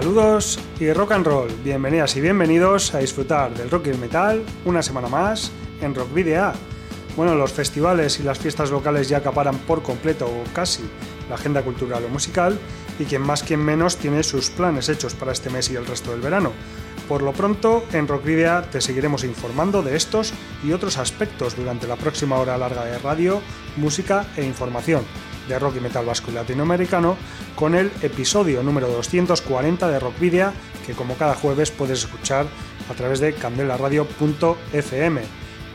Saludos y rock and roll, bienvenidas y bienvenidos a disfrutar del rock y el metal una semana más en Rock Video. Bueno, los festivales y las fiestas locales ya acaparan por completo o casi la agenda cultural o musical y quien más quien menos tiene sus planes hechos para este mes y el resto del verano. Por lo pronto, en Rock Video te seguiremos informando de estos y otros aspectos durante la próxima hora larga de radio, música e información de rock y metal vasco y latinoamericano con el episodio número 240 de Rock Video que como cada jueves puedes escuchar a través de candelaradio.fm.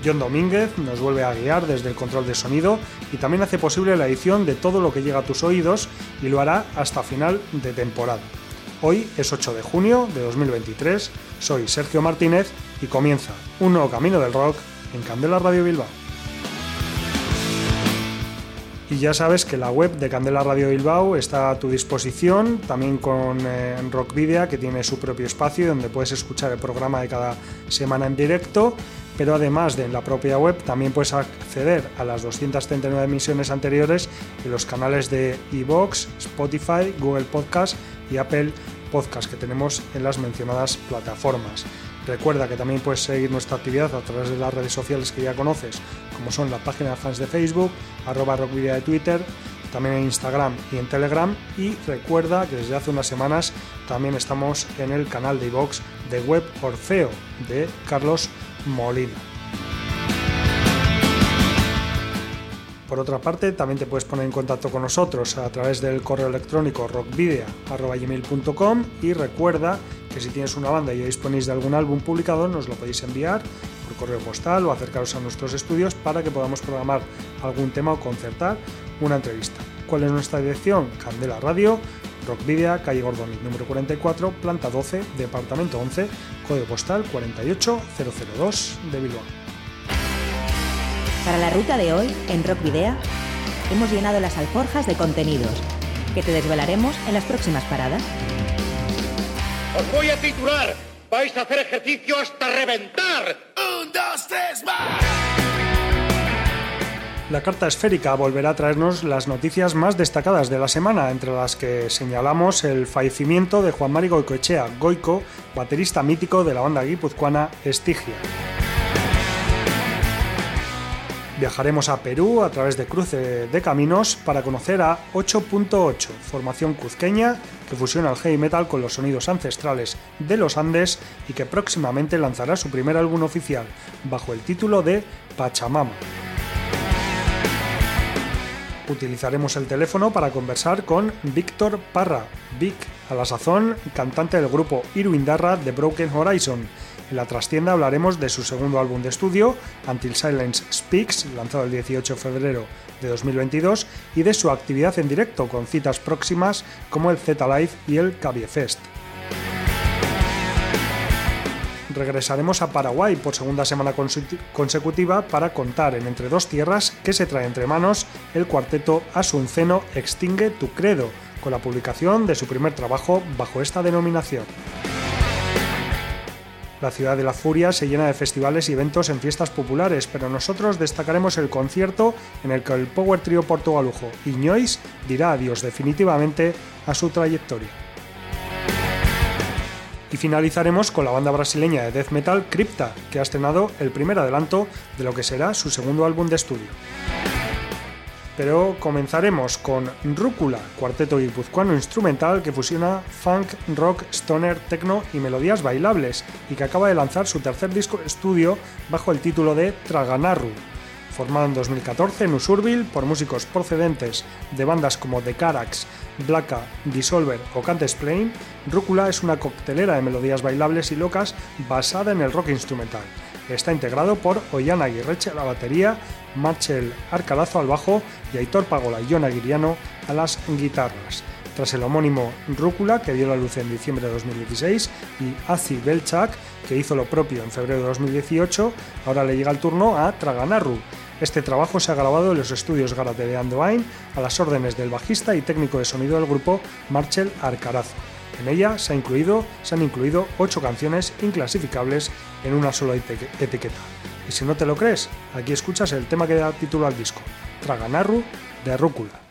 John Domínguez nos vuelve a guiar desde el control de sonido y también hace posible la edición de todo lo que llega a tus oídos y lo hará hasta final de temporada. Hoy es 8 de junio de 2023, soy Sergio Martínez y comienza un nuevo camino del rock en Candela Radio Bilbao. Y ya sabes que la web de Candela Radio Bilbao está a tu disposición, también con eh, Rock que tiene su propio espacio donde puedes escuchar el programa de cada semana en directo, pero además de en la propia web también puedes acceder a las 239 emisiones anteriores en los canales de iVoox, Spotify, Google Podcast y Apple Podcast que tenemos en las mencionadas plataformas. Recuerda que también puedes seguir nuestra actividad a través de las redes sociales que ya conoces, como son la página de fans de Facebook, arroba rockvidia de Twitter, también en Instagram y en Telegram. Y recuerda que desde hace unas semanas también estamos en el canal de iVox de Web Orfeo de Carlos Molina. Por otra parte, también te puedes poner en contacto con nosotros a través del correo electrónico rockvidea.com y recuerda que si tienes una banda y ya disponéis de algún álbum publicado, nos lo podéis enviar por correo postal o acercaros a nuestros estudios para que podamos programar algún tema o concertar una entrevista. ¿Cuál es nuestra dirección? Candela Radio, Rockvidia, calle Gordoni, número 44, planta 12, departamento 11, código postal 48002 de Bilbao. Para la ruta de hoy, en Rock Video, hemos llenado las alforjas de contenidos que te desvelaremos en las próximas paradas. Os voy a titular. Vais a hacer ejercicio hasta reventar. Un, dos, tres, más. La carta esférica volverá a traernos las noticias más destacadas de la semana, entre las que señalamos el fallecimiento de Juan Mari Goicoechea, Goico, baterista mítico de la banda guipuzcoana Estigia. Viajaremos a Perú a través de Cruce de Caminos para conocer a 8.8, formación cuzqueña que fusiona el heavy metal con los sonidos ancestrales de los Andes y que próximamente lanzará su primer álbum oficial bajo el título de Pachamama. Utilizaremos el teléfono para conversar con Víctor Parra, Vic, a la sazón cantante del grupo Iruindarra de Broken Horizon. En la trastienda hablaremos de su segundo álbum de estudio, Until Silence Speaks, lanzado el 18 de febrero de 2022, y de su actividad en directo con citas próximas como el Z Live y el Cabie Fest. Regresaremos a Paraguay por segunda semana consecutiva para contar en Entre dos Tierras que se trae entre manos el cuarteto Asunceno Extingue tu Credo, con la publicación de su primer trabajo bajo esta denominación. La ciudad de la furia se llena de festivales y eventos en fiestas populares, pero nosotros destacaremos el concierto en el que el Power Trio Portugalujo Iñois dirá adiós definitivamente a su trayectoria. Y finalizaremos con la banda brasileña de death metal Crypta, que ha estrenado el primer adelanto de lo que será su segundo álbum de estudio. Pero comenzaremos con Rúcula, cuarteto guipuzcoano instrumental que fusiona funk, rock, stoner, techno y melodías bailables y que acaba de lanzar su tercer disco estudio bajo el título de Traganarru. Formado en 2014 en Usurbil por músicos procedentes de bandas como The Carax, Blacka, Dissolver o Can't Explain, Rúcula es una coctelera de melodías bailables y locas basada en el rock instrumental Está integrado por Ollana Aguirreche a la batería, Marcel Arcalazo al bajo y Aitor Pagola y John Aguiriano a las guitarras. Tras el homónimo Rúcula, que dio la luz en diciembre de 2016, y Azi Belchak, que hizo lo propio en febrero de 2018, ahora le llega el turno a Traganarru. Este trabajo se ha grabado en los estudios Garate de Andoain a las órdenes del bajista y técnico de sonido del grupo Marcel Arcarazo. En ella se, han incluido ocho canciones inclasificables en una sola etiqueta. Y si no te lo crees, aquí escuchas el tema que da título al disco, Traganarru de Rúcula.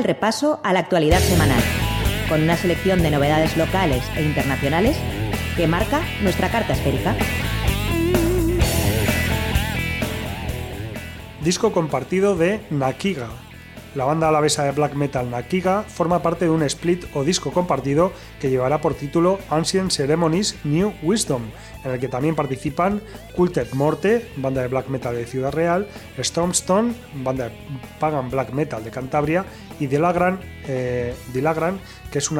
El repaso a la actualidad semanal, con una selección de novedades locales e internacionales que marca nuestra carta esférica. Disco compartido de Nakiga, La banda alavesa de black metal Nakiga forma parte de un split o disco compartido que llevará por título Ancient Ceremonies New Wisdom, en el que también participan Culted Morte, banda de black metal de Ciudad Real, Stormstone, banda de pagan black metal de Cantabria, y Dilagran, eh, Dilagran que es un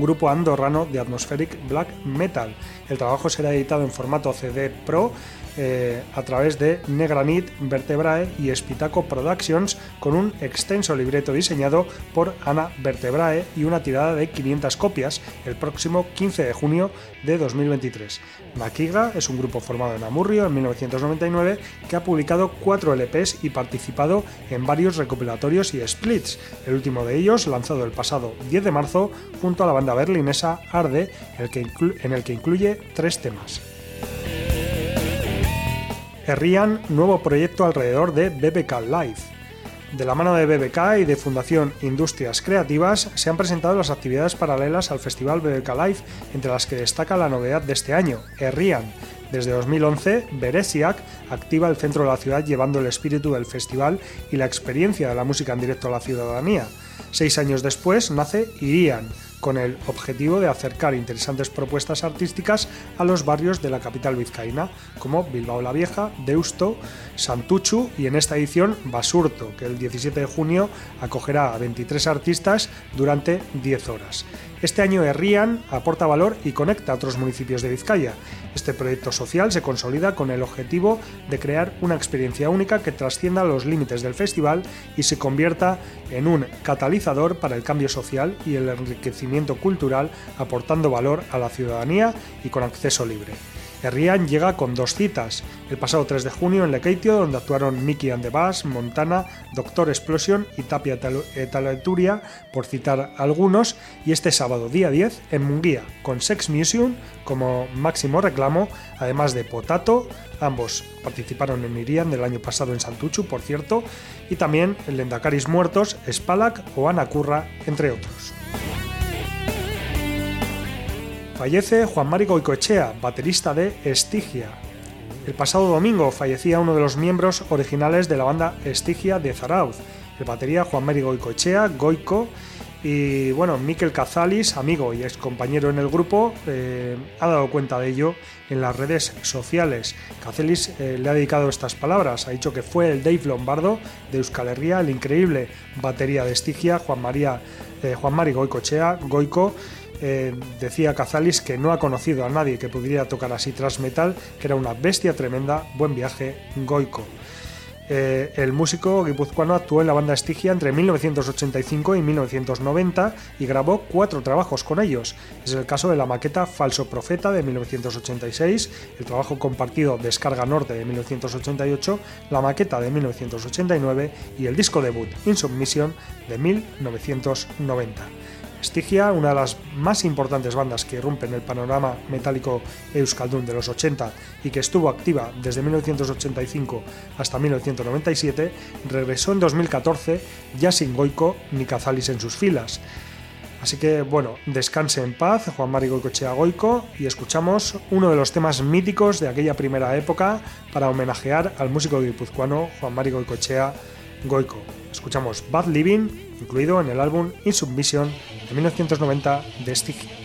grupo andorrano de atmospheric black metal. El trabajo será editado en formato CD Pro eh, a través de Negranit, Vertebrae y Spitaco Productions con un extenso libreto diseñado por Ana Vertebrae y una tirada de 500 copias el próximo 15 de junio de 2023. Makiga es un grupo formado en Amurrio en 1999 que ha publicado cuatro LPs y participado en varios recopilatorios y splits, el último de ellos lanzado el pasado 10 de marzo junto a la banda berlinesa Arde, en el que incluye tres temas. Herrian, nuevo proyecto alrededor de BBK Live. De la mano de BBK y de Fundación Industrias Creativas se han presentado las actividades paralelas al Festival BBK Live, entre las que destaca la novedad de este año, Herrian. Desde 2011, Beresiak activa el centro de la ciudad llevando el espíritu del festival y la experiencia de la música en directo a la ciudadanía. Seis años después nace Irian, con el objetivo de acercar interesantes propuestas artísticas a los barrios de la capital vizcaína, como Bilbao la Vieja, Deusto, Santuchu y en esta edición Basurto, que el 17 de junio acogerá a 23 artistas durante 10 horas. Este año Herrian aporta valor y conecta a otros municipios de Vizcaya. Este proyecto social se consolida con el objetivo de crear una experiencia única que trascienda los límites del festival y se convierta en un catalizador para el cambio social y el enriquecimiento cultural, aportando valor a la ciudadanía y con acceso libre. Herrian llega con dos citas, el pasado 3 de junio en Lekeitio, donde actuaron Mickey and the Bass, Montana, Doctor Explosion y Tapia Etaleturia, por citar algunos, y este sábado día 10 en Munguía, con Sex Museum como máximo reclamo, además de Potato, ambos participaron en Irian del año pasado en Santuchu, por cierto, y también el Lendacaris Muertos, Spalak o Ana Curra, entre otros. Fallece Juan Mari Goicoechea, baterista de Estigia. El pasado domingo fallecía uno de los miembros originales de la banda Estigia de Zarauz, el batería Juan Mari Goicoechea, Goico, y bueno, Miquel Cazalis, amigo y ex compañero en el grupo, eh, ha dado cuenta de ello en las redes sociales. Cazalis eh, le ha dedicado estas palabras, ha dicho que fue el Dave Lombardo de Euskal Herria, el increíble batería de Estigia, Juan María eh, Goicoechea, Goico, eh, decía Cazalis que no ha conocido a nadie que pudiera tocar así tras metal, que era una bestia tremenda, buen viaje, Goico. Eh, el músico guipuzcoano actuó en la banda Estigia entre 1985 y 1990 y grabó cuatro trabajos con ellos. Es el caso de la maqueta Falso Profeta de 1986, el trabajo compartido Descarga Norte de 1988, la maqueta de 1989 y el disco debut Insubmission de 1990. Estigia, una de las más importantes bandas que irrumpen el panorama metálico euskaldun de los 80 y que estuvo activa desde 1985 hasta 1997, regresó en 2014 ya sin Goico ni Cazalis en sus filas. Así que bueno, descanse en paz Juan Mari Goicochea Goico y escuchamos uno de los temas míticos de aquella primera época para homenajear al músico guipuzcoano Juan Mari Goicochea Goico. Escuchamos Bad Living, incluido en el álbum Insubmission de 1990 de Stygia.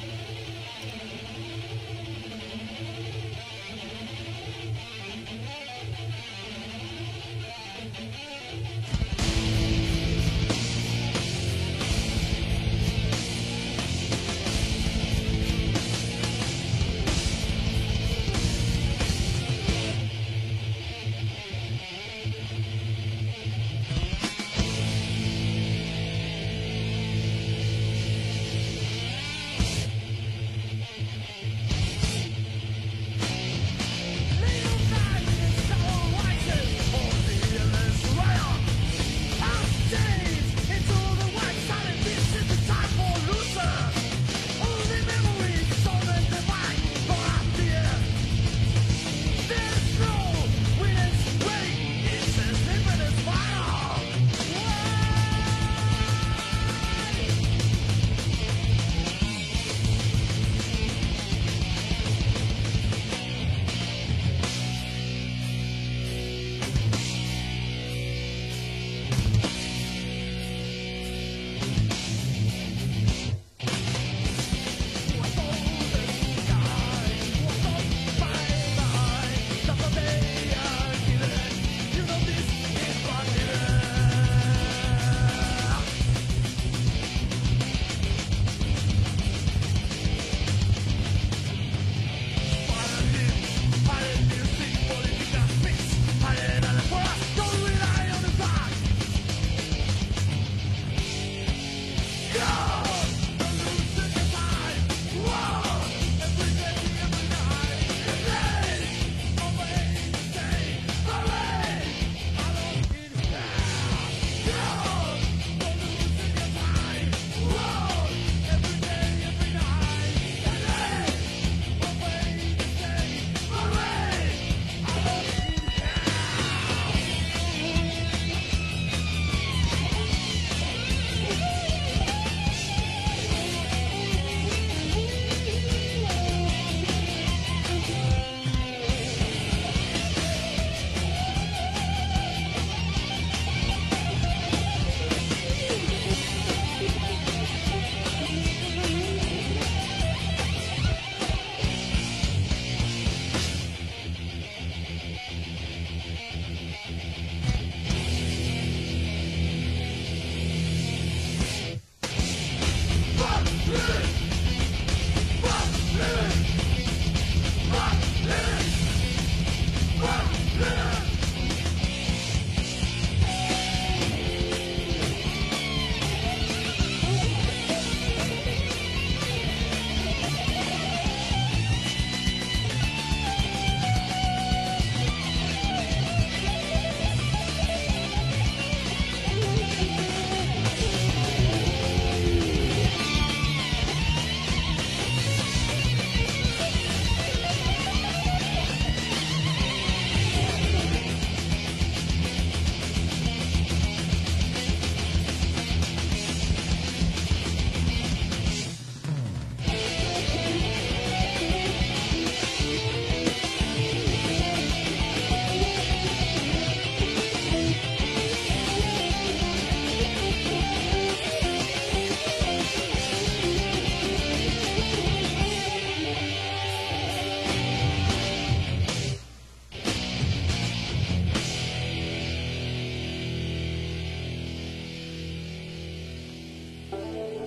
Música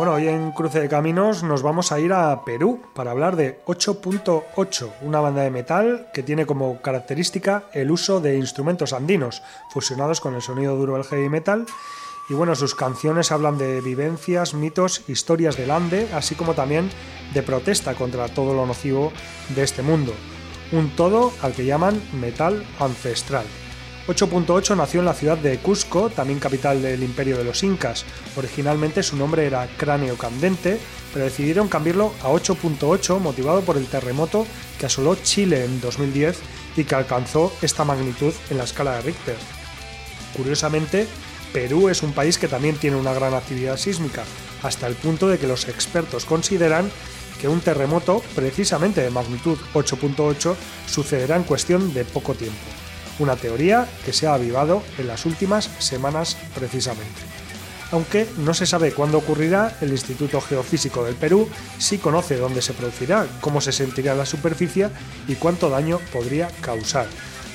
Bueno, hoy en Cruce de Caminos nos vamos a ir a Perú para hablar de 8.8, una banda de metal que tiene como característica el uso de instrumentos andinos fusionados con el sonido duro del heavy metal. Y bueno, sus canciones hablan de vivencias, mitos, historias del Ande, así como también de protesta contra todo lo nocivo de este mundo. Un todo al que llaman metal ancestral. 8.8 nació en la ciudad de Cusco, también capital del imperio de los incas. Originalmente su nombre era Cráneo Candente, pero decidieron cambiarlo a 8.8 motivado por el terremoto que asoló Chile en 2010 y que alcanzó esta magnitud en la escala de Richter. Curiosamente, Perú es un país que también tiene una gran actividad sísmica, hasta el punto de que los expertos consideran que un terremoto, precisamente de magnitud 8.8, sucederá en cuestión de poco tiempo una teoría que se ha avivado en las últimas semanas precisamente. Aunque no se sabe cuándo ocurrirá, el Instituto Geofísico del Perú sí conoce dónde se producirá, cómo se sentirá la superficie y cuánto daño podría causar.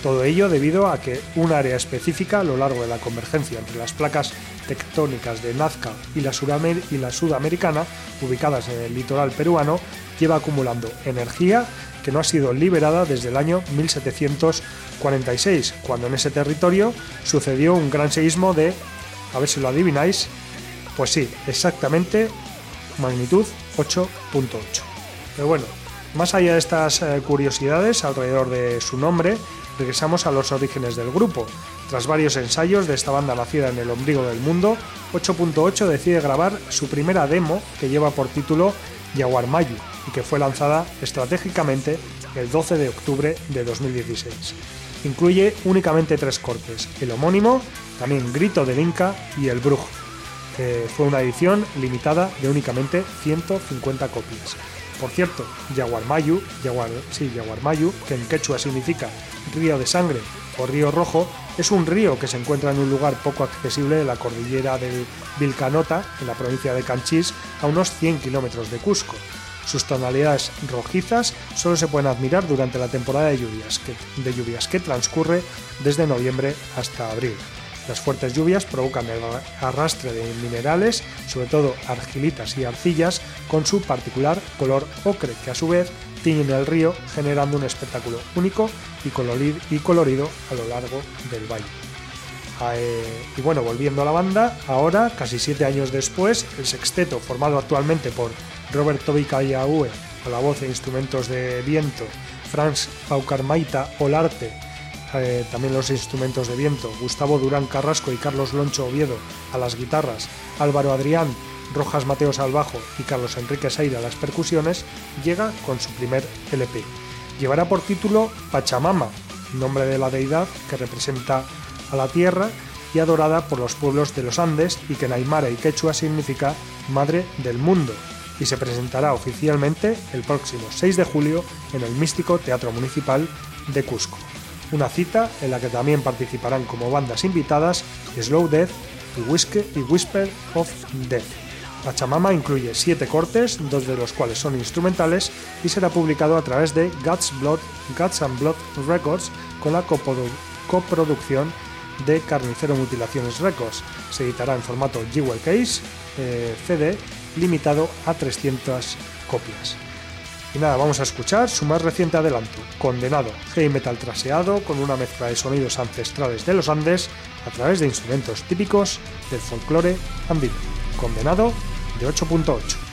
Todo ello debido a que un área específica a lo largo de la convergencia entre las placas tectónicas de Nazca y la, y la sudamericana, ubicadas en el litoral peruano, lleva acumulando energía que no ha sido liberada desde el año 1746, cuando en ese territorio sucedió un gran seísmo de, a ver si lo adivináis, pues sí, exactamente magnitud 8.8. Pero bueno, más allá de estas eh, curiosidades alrededor de su nombre, regresamos a los orígenes del grupo. Tras varios ensayos de esta banda nacida en el ombligo del mundo, 8.8 decide grabar su primera demo que lleva por título Jaguar Mayu y que fue lanzada estratégicamente el 12 de octubre de 2016. Incluye únicamente tres cortes, el homónimo, también Grito del Inca y el Brujo. fue una edición limitada de únicamente 150 copias. Por cierto, Yaguarmayu, Yaguar, sí, Yaguarmayu, que en quechua significa río de sangre o río rojo, es un río que se encuentra en un lugar poco accesible de la cordillera del Vilcanota, en la provincia de Canchís, a unos 100 kilómetros de Cusco. Sus tonalidades rojizas solo se pueden admirar durante la temporada de lluvias, que, de lluvias que transcurre desde noviembre hasta abril. Las fuertes lluvias provocan el arrastre de minerales, sobre todo argilitas y arcillas, con su particular color ocre, que a su vez tiñen el río, generando un espectáculo único y colorido a lo largo del valle. Ah, eh, y bueno, volviendo a la banda, ahora, casi siete años después, el sexteto, formado actualmente por Robert Toby Callaue a la voz e instrumentos de viento, Franz Paucarmaita Olarte eh, también los instrumentos de viento, Gustavo Durán Carrasco y Carlos Loncho Oviedo a las guitarras, Álvaro Adrián, Rojas Mateos al bajo y Carlos Enrique Saira las percusiones, llega con su primer LP. Llevará por título Pachamama, nombre de la deidad que representa a la tierra y adorada por los pueblos de los Andes y que en Aymara y Quechua significa Madre del Mundo, y se presentará oficialmente el próximo 6 de julio en el místico Teatro Municipal de Cusco una cita en la que también participarán como bandas invitadas Slow Death y, Whisper of Death. Pachamama incluye siete cortes, dos de los cuales son instrumentales, y será publicado a través de Guts, Blood, Guts and Blood Records con la coproducción de Carnicero Mutilaciones Records. Se editará en formato Jewel Case, eh, CD, limitado a 300 copias. Y nada, vamos a escuchar su más reciente adelanto, Condenado, heavy metal traseado con una mezcla de sonidos ancestrales de los Andes a través de instrumentos típicos del folclore andino. Condenado de 8.8.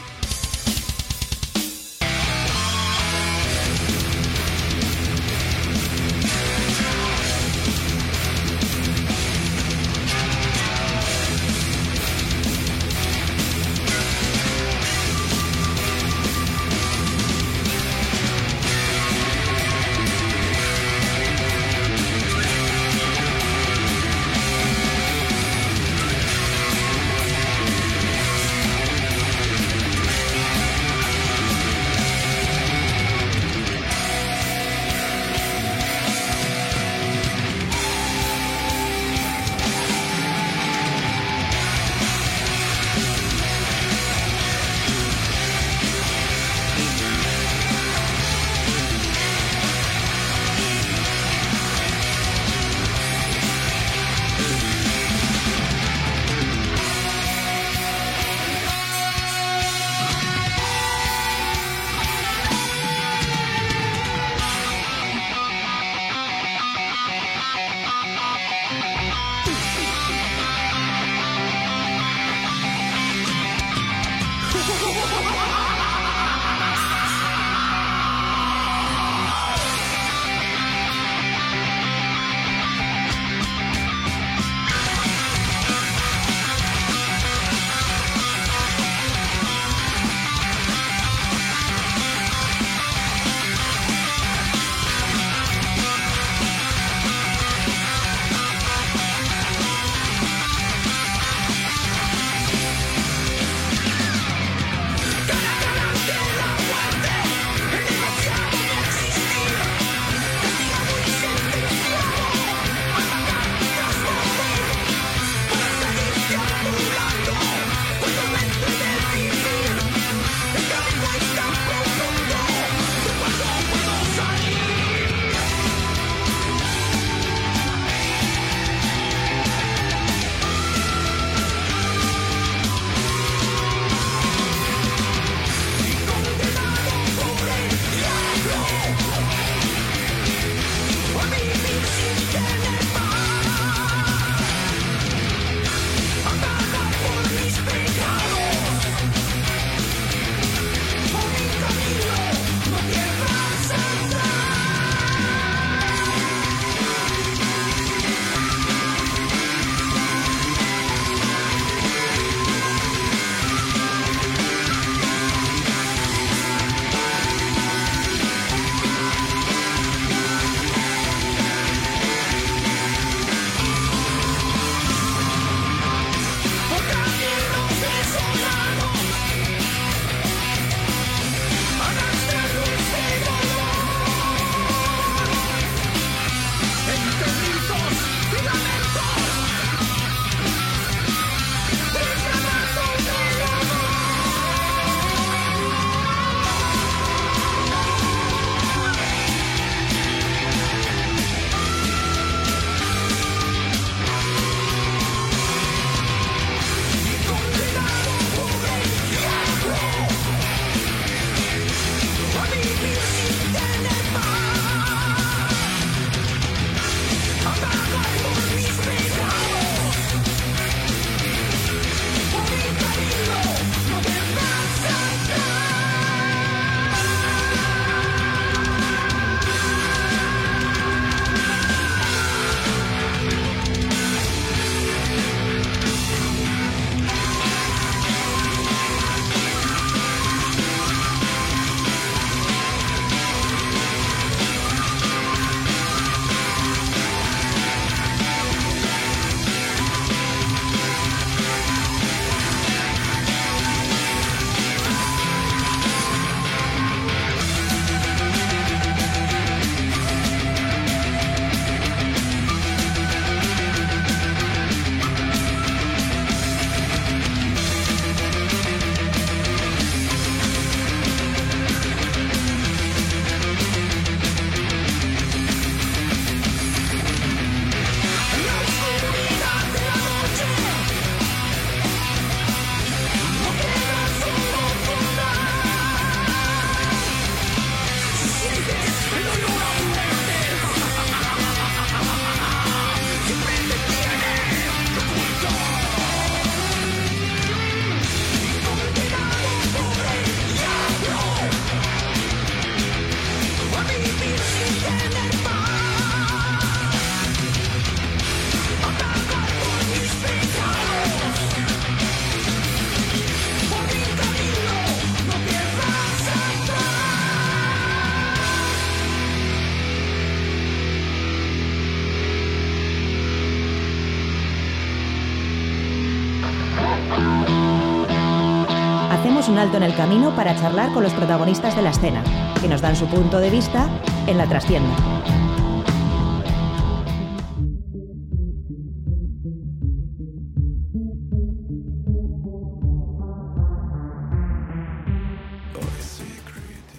en el camino para charlar con los protagonistas de la escena, que nos dan su punto de vista en la trastienda.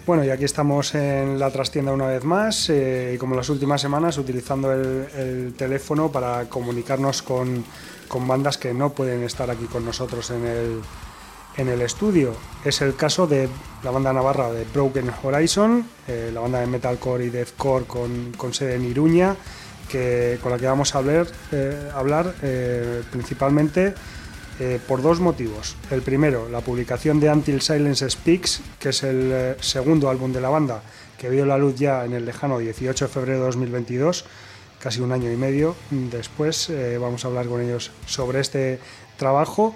Bueno, y aquí estamos en la trastienda una vez más eh, y como las últimas semanas utilizando el, teléfono para comunicarnos con, bandas que no pueden estar aquí con nosotros en el, en el estudio. Es el caso de la banda navarra de Broken Horizon, eh, la banda de metalcore y deathcore con, con sede en Iruña, que, con la que vamos a hablar, eh, hablar principalmente eh, por dos motivos. El primero, la publicación de Until Silence Speaks, que es el segundo álbum de la banda, que vio la luz ya en el lejano 18 de febrero de 2022, casi un año y medio después. Vamos a hablar con ellos sobre este trabajo.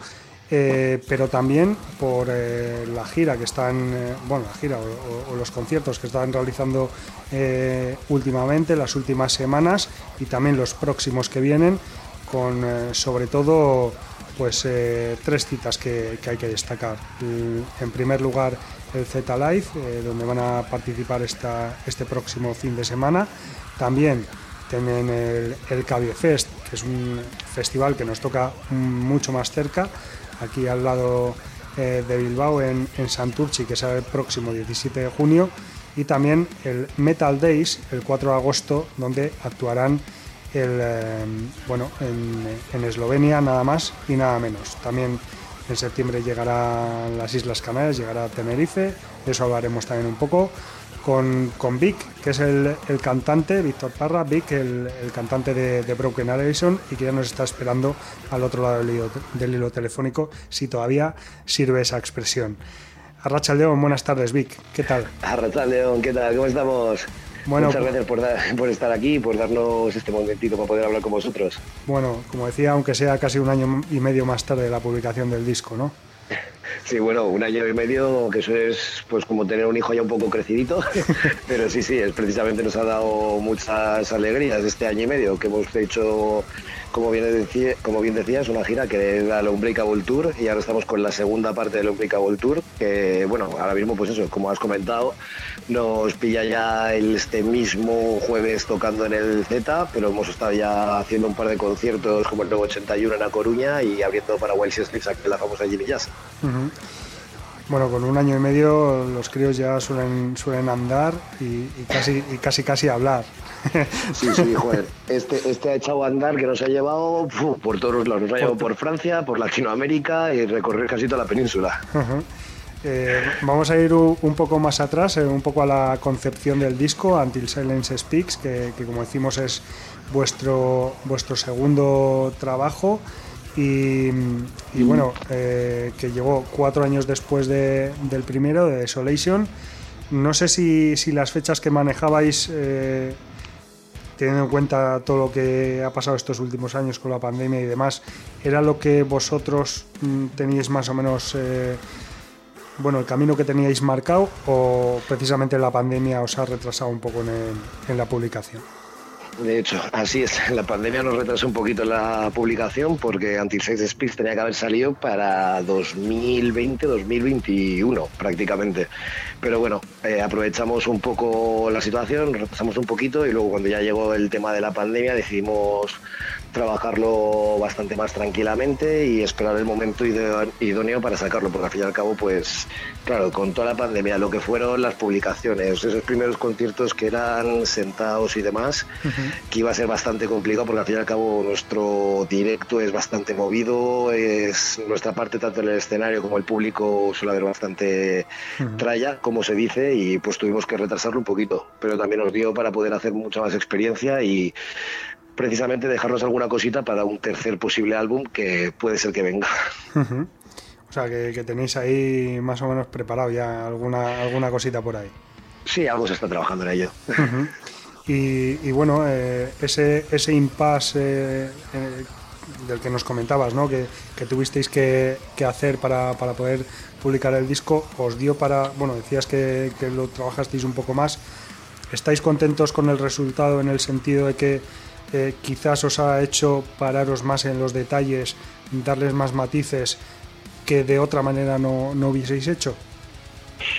Pero también por la gira que están, bueno, la gira o, los conciertos que están realizando últimamente, las últimas semanas y también los próximos que vienen, con sobre todo pues eh, tres citas que, hay que destacar. En primer lugar, el Z Live, eh, donde van a participar esta, este próximo fin de semana. También tienen el, el Fest, que es un festival que nos toca mucho más cerca, aquí al lado eh, de Bilbao, en, en Santurchi, que será el próximo 17 de junio. Y también el Metal Days, el 4 de agosto, donde actuarán el, em, bueno, en, Eslovenia nada más y nada menos. También en septiembre llegará a las Islas Canarias, llegará Tenerife, de eso hablaremos también un poco. Con, con Vic, que es el, cantante, Víctor Parra, Vic, el, cantante de, Broken Allison y que ya nos está esperando al otro lado del hilo, del hilo telefónico, si todavía sirve esa expresión. Arracha León, buenas tardes, Vic, ¿qué tal? Arracha León, ¿qué tal? ¿Cómo estamos? Muchas gracias por, estar aquí y por darnos este momentito para poder hablar con vosotros. Bueno, como decía, aunque sea casi un año y medio más tarde de la publicación del disco, ¿no? Sí, bueno, un año y medio, que eso es pues como tener un hijo ya un poco crecidito, pero sí, sí, es precisamente nos ha dado muchas alegrías este año y medio que hemos hecho como bien, decía, como bien decías, una gira que era el Unbreakable Tour y ahora estamos con la segunda parte del Unbreakable Tour, que bueno, ahora mismo pues eso, como has comentado, nos pilla ya el, este mismo jueves tocando en el Z, pero hemos estado ya haciendo un par de conciertos como el nuevo 81 en La Coruña y abriendo para Wild Streets, la famosa Jimmy Jazz. Bueno, con un año y medio los críos ya suelen, suelen andar y, casi, y casi casi hablar. Sí, sí, joder. Este, este ha echado a andar que nos ha llevado por todos los lados. Nos ha llevado por Francia, por Latinoamérica y recorrer casi toda la península. Eh, vamos a ir un poco más atrás, eh, un poco a la concepción del disco, Until Silence Speaks, que, como decimos es vuestro, vuestro segundo trabajo. Y, bueno, eh, que llegó cuatro años después del primero, de Desolation. No sé si, si las fechas que manejabais teniendo en cuenta todo lo que ha pasado estos últimos años con la pandemia y demás, ¿era lo que vosotros mm, teníais más o menos, eh, bueno, el camino que teníais marcado o precisamente la pandemia os ha retrasado un poco en la publicación? De hecho, así es. La pandemia nos retrasó un poquito la publicación porque Anti-Sex Speech tenía que haber salido para 2020-2021 prácticamente. Pero bueno, eh, aprovechamos un poco la situación, retrasamos un poquito y luego cuando ya llegó el tema de la pandemia decidimos trabajarlo bastante más tranquilamente y esperar el momento idóneo para sacarlo, porque al fin y al cabo, pues claro, con toda la pandemia, lo que fueron las publicaciones, esos primeros conciertos que eran sentados y demás, que iba a ser bastante complicado, porque al fin y al cabo nuestro directo es bastante movido, es nuestra parte tanto en el escenario como el público suele haber bastante tralla, como se dice, y pues tuvimos que retrasarlo un poquito, pero también nos dio para poder hacer mucha más experiencia y precisamente dejarnos alguna cosita para un tercer posible álbum que puede ser que venga. O sea, que, tenéis ahí más o menos preparado ya alguna, alguna cosita por ahí. Sí, algo se está trabajando en ello. y, bueno, eh, ese, ese impasse eh, eh, del que nos comentabas, ¿no? que, tuvisteis que, hacer para, poder publicar el disco, os dio para, bueno, decías que, que lo trabajasteis un poco más. ¿Estáis contentos con el resultado en el sentido de que eh, quizás os ha hecho pararos más en los detalles, darles más matices que de otra manera no, no hubieseis hecho.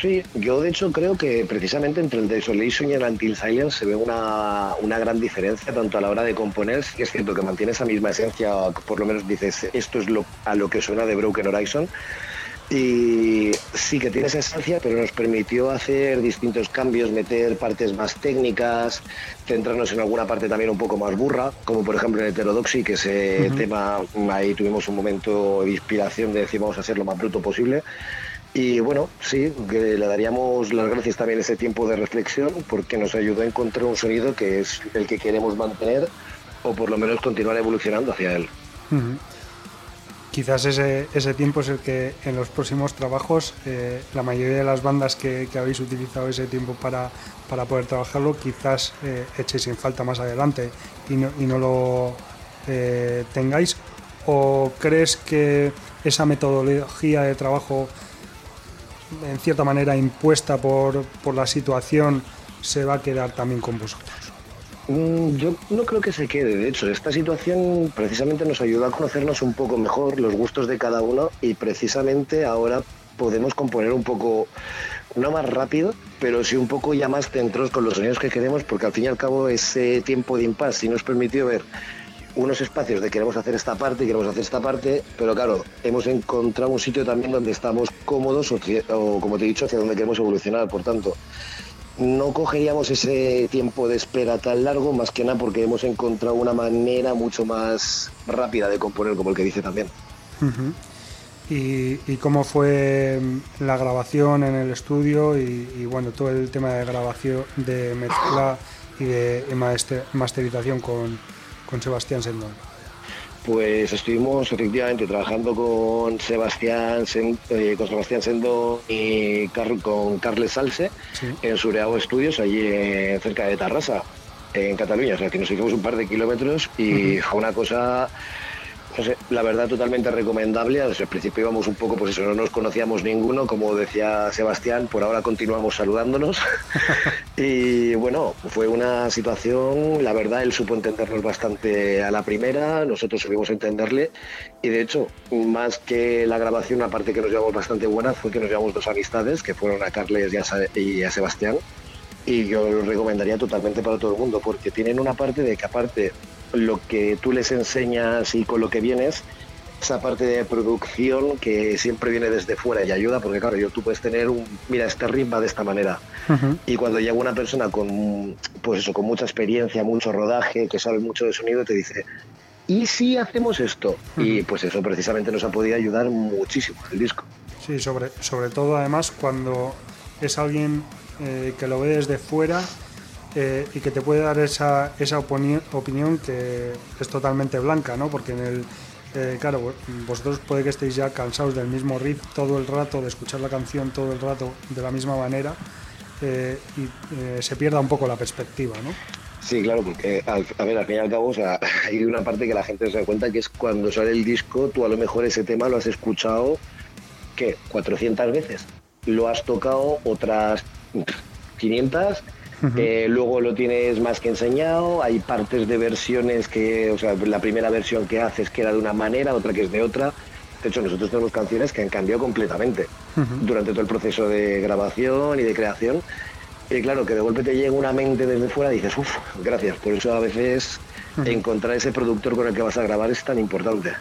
Sí, yo de hecho creo que precisamente entre el Desolation y el Until Silence se ve una, una, gran diferencia tanto a la hora de componer, que es cierto que mantiene esa misma esencia, por lo menos dices, esto es lo, a lo que suena de Broken Horizon, y sí que tiene esa esencia, pero nos permitió hacer distintos cambios, meter partes más técnicas, centrarnos en alguna parte también un poco más burra, como por ejemplo en Heterodoxy, que ese tema, ahí tuvimos un momento de inspiración de decir vamos a ser lo más bruto posible. Y bueno, sí, que le daríamos las gracias también ese tiempo de reflexión porque nos ayudó a encontrar un sonido que es el que queremos mantener o por lo menos continuar evolucionando hacia él. Quizás ese, ese, tiempo es el que en los próximos trabajos eh, la mayoría de las bandas que, que, habéis utilizado ese tiempo para, para poder trabajarlo quizás eh, echéis en falta más adelante y no, y no lo eh, tengáis. ¿O crees que esa metodología de trabajo en cierta manera impuesta por, por la situación se va a quedar también con vosotros? Mm, yo no creo que se quede, de hecho, esta situación precisamente nos ayuda a conocernos un poco mejor los gustos de cada uno y precisamente ahora podemos componer un poco, no más rápido, pero sí un poco ya más centros con los sonidos que queremos, porque al fin y al cabo ese tiempo de impasse sí nos permitió ver unos espacios de queremos hacer esta parte, queremos hacer esta parte, pero claro, hemos encontrado un sitio también donde estamos cómodos o, como te he dicho, hacia donde queremos evolucionar. Por tanto, no cogeríamos ese tiempo de espera tan largo, más que nada porque hemos encontrado una manera mucho más rápida de componer, como el que dice también. ¿Y, cómo fue la grabación en el estudio y, bueno, todo el tema de grabación, de mezcla y de masterización con, con Sebastián Sendón? Pues estuvimos efectivamente trabajando con Sebastián, eh, con Sebastián Sendo y con Carles Salse en Sureago Estudios, allí eh, cerca de Tarrasa, en Cataluña. O sea, que nos hicimos un par de kilómetros y fue una cosa la verdad totalmente recomendable. Desde el principio íbamos un poco, pues eso, no nos conocíamos ninguno, como decía Sebastián, por ahora continuamos saludándonos. y bueno, fue una situación, la verdad, él supo entendernos bastante a la primera, nosotros supimos entenderle y de hecho, más que la grabación, una parte que nos llevamos bastante buena fue que nos llevamos dos amistades, que fueron a Carles y a Sebastián. Y yo lo recomendaría totalmente para todo el mundo, porque tienen una parte de que aparte lo que tú les enseñas y con lo que vienes, esa parte de producción que siempre viene desde fuera y ayuda, porque claro, yo tú puedes tener un, mira, este ritmo de esta manera. Y cuando llega una persona con, pues eso, con mucha experiencia, mucho rodaje, que sabe mucho de sonido, te dice, ¿y si hacemos esto? Y pues eso precisamente nos ha podido ayudar muchísimo el disco. Sí, sobre, sobre todo además cuando es alguien eh, que lo ve desde fuera eh, y que te puede dar esa, esa opinión, que es totalmente blanca, ¿no? Porque en el, eh, claro, vosotros puede que estéis ya cansados del mismo riff todo el rato, de escuchar la canción todo el rato de la misma manera y se pierda un poco la perspectiva, ¿no? Sí, claro, porque a ver, al fin y al cabo, o sea, hay una parte que la gente se da cuenta que es cuando sale el disco, tú a lo mejor ese tema lo has escuchado, ¿qué? 400 veces. Lo has tocado otras 500 eh, luego lo tienes más que enseñado, hay partes de versiones que, o sea, la primera versión que haces que era de una manera, otra que es de otra. De hecho, nosotros tenemos canciones que han cambiado completamente durante todo el proceso de grabación y de creación. Y claro, que de golpe te llega una mente desde fuera y dices, uff, gracias. Por eso a veces encontrar ese productor con el que vas a grabar es tan importante.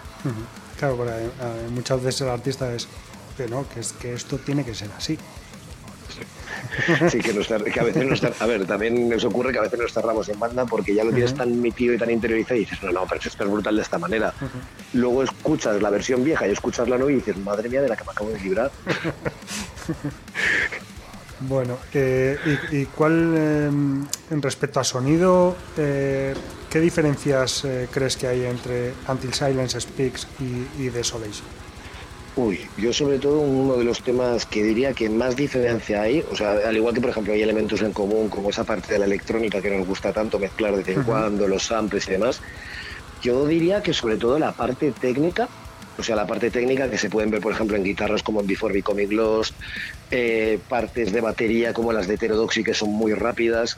Claro, porque eh, muchas veces el artista es que no, que, es, que esto tiene que ser así. Sí, que, que a veces nos a ver, también nos ocurre que a veces nos cerramos en banda porque ya lo tienes tan metido y tan interiorizado y dices, no, no, pero esto es brutal de esta manera. Luego escuchas la versión vieja y escuchas la nueva y dices, madre mía, de la que me acabo de librar. Bueno, eh, y, cuál, eh, en respecto a sonido, eh, qué diferencias crees que hay entre Until Silence Speaks y, y Desolation? Uy, yo sobre todo uno de los temas que diría que más diferencia hay, o sea, al igual que por ejemplo hay elementos en común como esa parte de la electrónica que nos gusta tanto mezclar de vez en cuando, los samples y demás, yo diría que sobre todo la parte técnica, o sea, la parte técnica que se pueden ver por ejemplo en guitarras como en Before Becoming Lost, eh, partes de batería como las de Heterodoxy que son muy rápidas,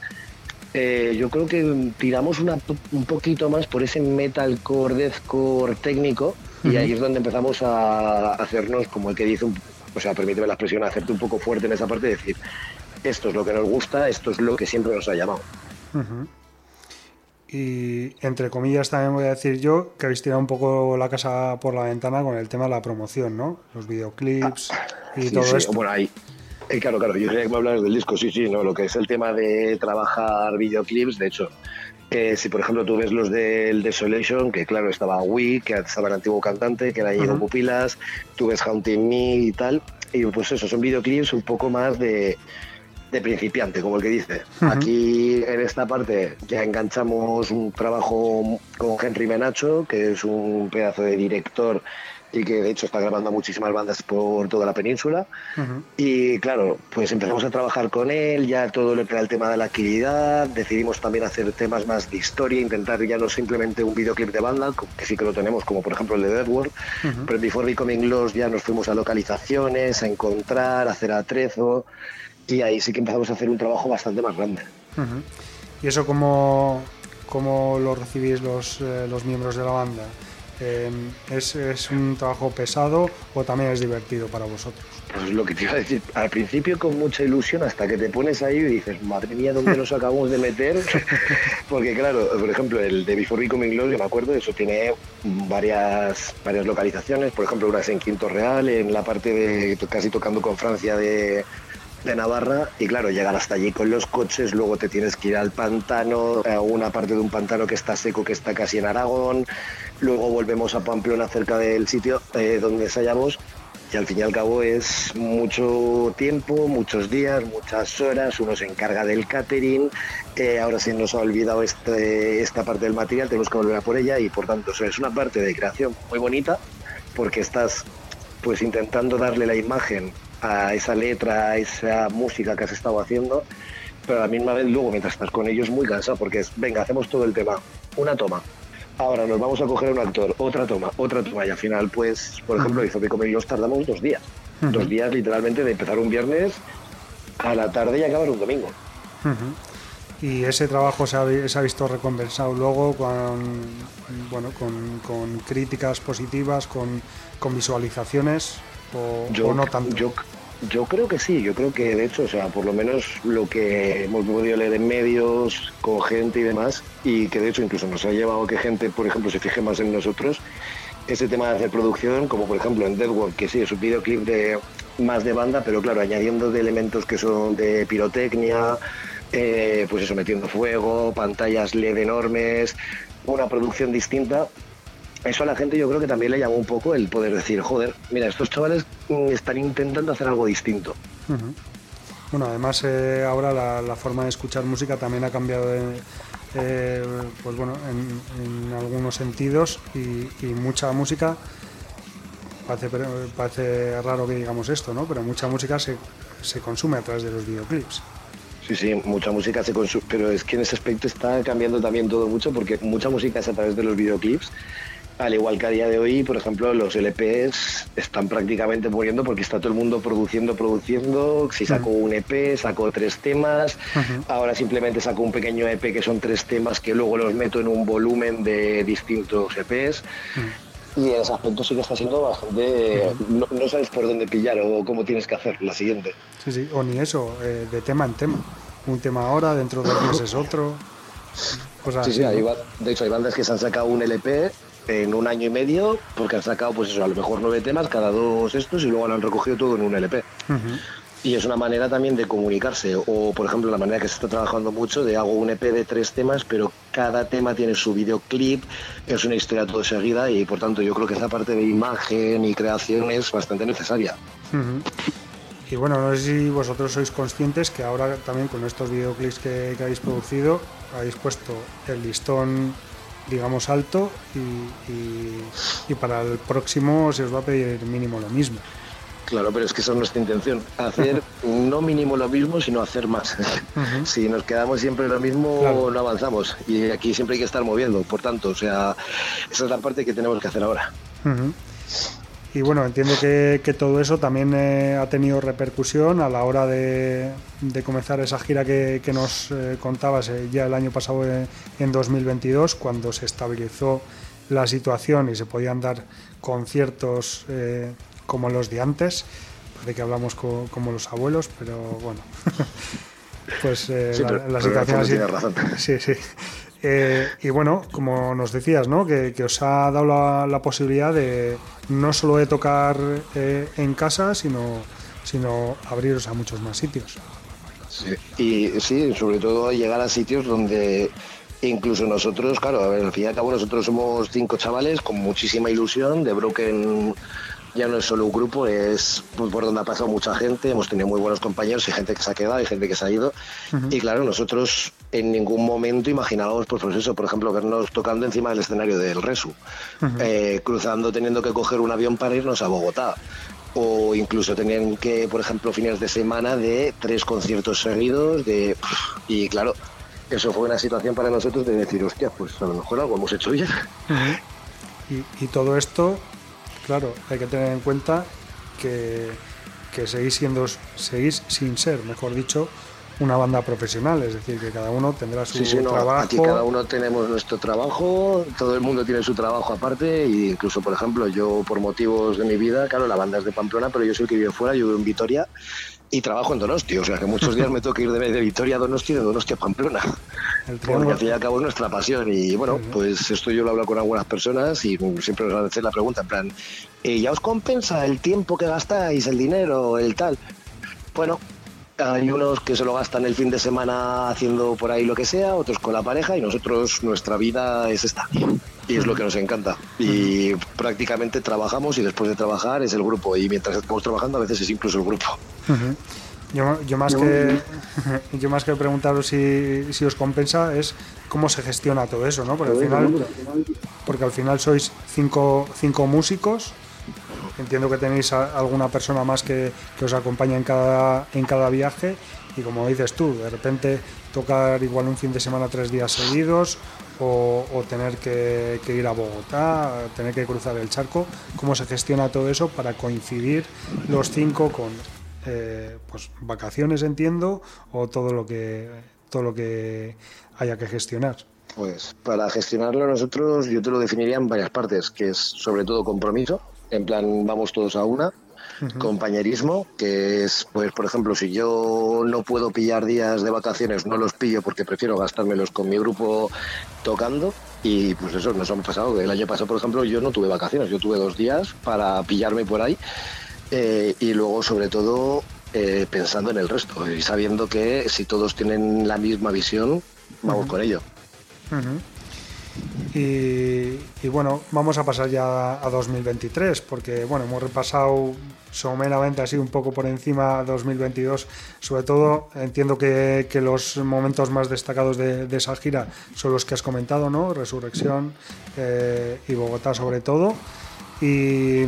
eh, yo creo que tiramos un poquito más por ese metalcore, deathcore técnico, Y ahí es donde empezamos a hacernos, como el que dice, un, o sea, permíteme la expresión, hacerte un poco fuerte en esa parte y decir, esto es lo que nos gusta, esto es lo que siempre nos ha llamado. Y entre comillas también voy a decir yo que habéis tirado un poco la casa por la ventana con el tema de la promoción, ¿no? Los videoclips y todo sí. esto. Bueno, ahí, eh, claro, claro, yo quería que me hablaras del disco, sí, sí, no, lo que es el tema de trabajar videoclips, de hecho, que si por ejemplo tú ves los del Desolation, que claro, estaba Wii, que estaba el antiguo cantante, que era Diego Pupilas, tú ves Haunting Me y tal, y pues eso, son videoclips un poco más de, de principiante, como el que dice. Aquí en esta parte ya enganchamos un trabajo con Henry Menacho, que es un pedazo de director y que de hecho está grabando a muchísimas bandas por toda la península. Y claro, pues empezamos a trabajar con él, ya todo lo que era el tema de la actividad, decidimos también hacer temas más de historia, intentar ya no simplemente un videoclip de banda, que sí que lo tenemos, como por ejemplo el de Dead World, pero en Before Becoming Lost ya nos fuimos a localizaciones, a encontrar, a hacer atrezo, y ahí sí que empezamos a hacer un trabajo bastante más grande. ¿Y eso cómo, cómo lo recibís los, eh, los miembros de la banda? Eh, ¿es, ¿Es un trabajo pesado o también es divertido para vosotros? Pues lo que te iba a decir, al principio con mucha ilusión hasta que te pones ahí y dices, madre mía, ¿dónde nos acabamos de meter? Porque claro, por ejemplo, el de Before Becoming Lost, yo me acuerdo, eso tiene varias, varias localizaciones, por ejemplo, una es en Quinto Real, en la parte de casi tocando con Francia de, de Navarra y claro, llegar hasta allí con los coches, luego te tienes que ir al pantano, a una parte de un pantano que está seco, que está casi en Aragón, luego volvemos a Pamplona cerca del sitio eh, donde ensayamos y al fin y al cabo es mucho tiempo, muchos días, muchas horas, uno se encarga del catering, eh, ahora se nos ha olvidado este, esta parte del material, tenemos que volver a por ella y por tanto es una parte de creación muy bonita porque estás pues intentando darle la imagen a esa letra, a esa música que has estado haciendo, pero a la misma vez luego mientras estás con ellos muy cansado porque es, venga, hacemos todo el tema, una toma. Ahora nos vamos a coger un actor, otra toma, otra toma y al final pues, por ejemplo, hizo que con ellos tardamos dos días. Dos días literalmente de empezar un viernes a la tarde y acabar un domingo. Y ese trabajo se ha, vi- se ha visto recompensado luego con, bueno, con, con críticas positivas, con, con visualizaciones o, Yo, o no tanto. Yo, yo creo que sí, yo creo que de hecho, o sea, por lo menos lo que hemos podido leer en medios, con gente y demás, y que de hecho incluso nos ha llevado a que gente, por ejemplo, se fije más en nosotros, ese tema de hacer producción, como por ejemplo en Dead World, que sí, es un videoclip de más de banda, pero claro, añadiendo de elementos que son de pirotecnia, eh, pues eso, metiendo fuego, pantallas LED enormes, una producción distinta, eso a la gente yo creo que también le llamó un poco el poder decir, joder, mira, estos chavales mm, están intentando hacer algo distinto. Bueno, además eh, ahora la, la forma de escuchar música también ha cambiado de- eh, pues bueno, en, en algunos sentidos y, y mucha música, parece, parece raro que digamos esto, ¿no? pero mucha música se, se consume a través de los videoclips. Sí, sí, mucha música se consume, pero es que en ese aspecto está cambiando también todo mucho porque mucha música es a través de los videoclips. Al igual que a día de hoy, por ejemplo, los LPs están prácticamente muriendo porque está todo el mundo produciendo, produciendo. Si sacó un EP, sacó tres temas. Ahora simplemente saco un pequeño EP que son tres temas que luego los meto en un volumen de distintos EPs. Y en ese aspecto sí que está siendo bastante... No, no sabes por dónde pillar o cómo tienes que hacer la siguiente. Sí, sí, o ni eso, eh, de tema en tema. Un tema ahora, dentro de dos meses otro. Sí, sí, de hecho hay bandas que se han sacado un LP en un año y medio porque han sacado pues eso, a lo mejor nueve temas cada dos estos y luego lo han recogido todo en un LP. Y es una manera también de comunicarse. O, por ejemplo, la manera que se está trabajando mucho de hago un EP de tres temas, pero cada tema tiene su videoclip, es una historia todo seguida y por tanto yo creo que esa parte de imagen y creación es bastante necesaria. Y bueno, no sé si vosotros sois conscientes que ahora también con estos videoclips que, que habéis producido habéis puesto el listón, digamos, alto y, y- y para el próximo se os va a pedir mínimo lo mismo. Claro, pero es que esa es nuestra intención, hacer no mínimo lo mismo, sino hacer más. Si nos quedamos siempre lo mismo, Claro. no avanzamos. Y aquí siempre hay que estar moviendo, por tanto, o sea, esa es la parte que tenemos que hacer ahora. Y bueno, entiendo que, que todo eso también eh, ha tenido repercusión a la hora de, de comenzar esa gira que, que nos eh, contabas eh, ya el año pasado eh, en 2022, cuando se estabilizó la situación y se podían dar conciertos eh, como los de antes. Parece que hablamos como los abuelos, pero bueno. pues eh, la, situación así. Sí, sí. Eh, y bueno, como nos decías, ¿no? Que, os ha dado la, posibilidad de no solo de tocar en casa, sino, sino abriros a muchos más sitios. Sí. Y sí, sobre todo llegar a sitios donde incluso nosotros, claro, a ver, al fin y al cabo nosotros somos cinco chavales con muchísima ilusión, de Broken ya no es solo un grupo, es por donde ha pasado mucha gente, hemos tenido muy buenos compañeros y gente que se ha quedado y gente que se ha ido. Y claro, nosotros en ningún momento imaginábamos, pues, pues, eso, por ejemplo, vernos tocando encima del escenario del Resu, eh, cruzando, teniendo que coger un avión para irnos a Bogotá. O incluso tenían que, por ejemplo, fines de semana de tres conciertos seguidos, de y claro, eso fue una situación para nosotros de decir, hostia, pues a lo mejor algo hemos hecho bien. y, todo esto, claro, hay que tener en cuenta que, seguís siendo, seguís sin ser, mejor dicho, una banda profesional, es decir, que cada uno tendrá su trabajo. aquí cada uno tenemos nuestro trabajo, todo el mundo tiene su trabajo aparte, e incluso, por ejemplo, yo por motivos de mi vida, claro, la banda es de Pamplona, pero yo soy el que vive fuera, yo vivo en Vitoria y trabajo en Donosti, o sea que muchos días me tengo que ir de, de Vitoria a Donosti de Donosti a Pamplona. Porque al fin y al cabo es nuestra pasión y bueno, pues esto yo lo hablo con algunas personas y siempre os hacer la pregunta en plan, ¿y ¿ya os compensa el tiempo que gastáis, el dinero, el tal? Bueno, hay unos que se lo gastan el fin de semana haciendo por ahí lo que sea, otros con la pareja y nosotros nuestra vida es esta. Y es lo que nos encanta. Y prácticamente trabajamos y después de trabajar es el grupo. Y mientras estamos trabajando a veces es incluso el grupo. Yo, más que yo más que preguntaros si, os compensa es cómo se gestiona todo eso, ¿no? Porque al final, porque al final sois cinco, cinco músicos. Entiendo que tenéis alguna persona más que, os acompaña en cada, en cada viaje. Y como dices tú, de repente tocar igual un fin de semana tres días seguidos o, tener que, que, ir a Bogotá, tener que cruzar el charco, ¿cómo se gestiona todo eso para coincidir los cinco con, eh, pues vacaciones entiendo o todo lo que todo lo que haya que gestionar. Pues para gestionarlo nosotros yo te lo definiría en varias partes, que es sobre todo compromiso, en plan vamos todos a una, compañerismo, que es, pues, por ejemplo, si yo no puedo pillar días de vacaciones, no los pillo porque prefiero gastármelos con mi grupo tocando. Y pues eso nos ha pasado. El año pasado, por ejemplo, yo no tuve vacaciones, yo tuve dos días para pillarme por ahí eh, y luego, sobre todo, eh, pensando en el resto y sabiendo que si todos tienen la misma visión, vamos con ello. y, bueno, vamos a pasar ya a 2023, porque bueno, hemos repasado someramente así un poco por encima 2022. Sobre todo, entiendo que, los momentos más destacados de, esa gira son los que has comentado, ¿no? Resurrección eh, y Bogotá sobre todo. Y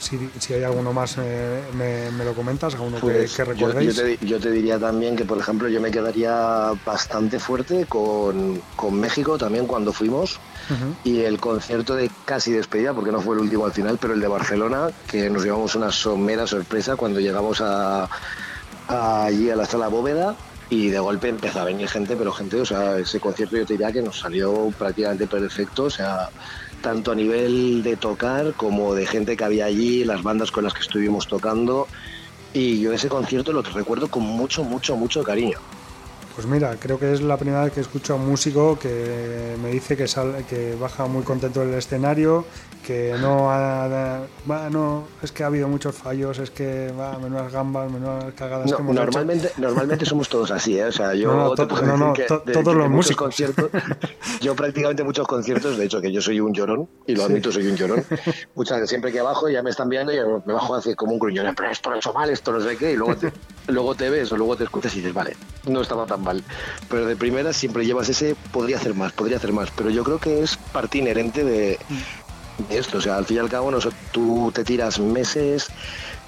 si, hay alguno más, eh, me, lo comentas, alguno que, pues recordéis. Yo, te, diría también que, por ejemplo, yo me quedaría bastante fuerte con, México también cuando fuimos. Y el concierto de casi despedida, porque no fue el último al final, pero el de Barcelona, que nos llevamos una somera sorpresa cuando llegamos a, allí a la sala bóveda y de golpe empezó a venir gente, pero gente, o sea, ese concierto yo te diría que nos salió prácticamente perfecto, o sea, tanto a nivel de tocar como de gente que había allí, las bandas con las que estuvimos tocando. Y yo ese concierto lo recuerdo con mucho, mucho, mucho cariño. Pues mira, creo que es la primera vez que escucho a un músico que me dice que, sale, que baja muy contento del escenario, que no ha, no, es que ha habido muchos fallos, es que va, menudas gambas, menudas cagadas que hemos normalmente, Normalmente somos todos así, ¿eh? o sea, yo no, todos los músicos. Conciertos, yo prácticamente muchos conciertos, de hecho que yo soy un llorón, y lo admito, soy un llorón, muchas veces siempre que bajo ya me están viendo y me bajo así como un gruñón, pero esto lo he hecho mal, esto no sé qué, y luego te, luego te ves o luego te escuchas y dices, vale, no estaba tan mal. Pero de primera siempre llevas ese, podría hacer más, podría hacer más, pero yo creo que es parte inherente de esto. O sea, al fin y al cabo, tú te tiras meses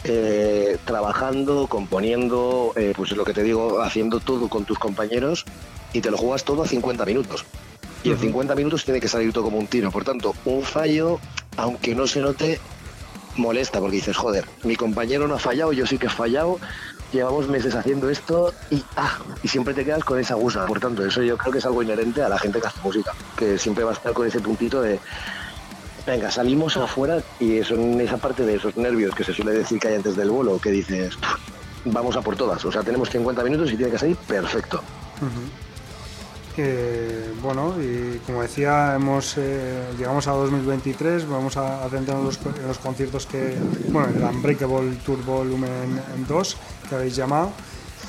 eh, trabajando, componiendo, eh, pues lo que te digo, haciendo todo con tus compañeros y te lo juegas todo a 50 minutos. Y en 50 minutos tiene que salir todo como un tiro. Por tanto, un fallo, aunque no se note, molesta porque dices, joder, mi compañero no ha fallado, yo sí que he fallado, llevamos meses haciendo esto y, ah, y siempre te quedas con esa gusa. Por tanto, eso yo creo que es algo inherente a la gente que hace música, que siempre va a estar con ese puntito de, venga, salimos afuera y eso, en esa parte de esos nervios que se suele decir que hay antes del vuelo, que dices, vamos a por todas. O sea, tenemos 50 minutos y tiene que salir perfecto. Eh, bueno, y como decía, hemos eh, llegamos a 2023, vamos a, centrarnos en los, conciertos que, bueno, el Unbreakable Tour Volumen 2, que habéis llamado,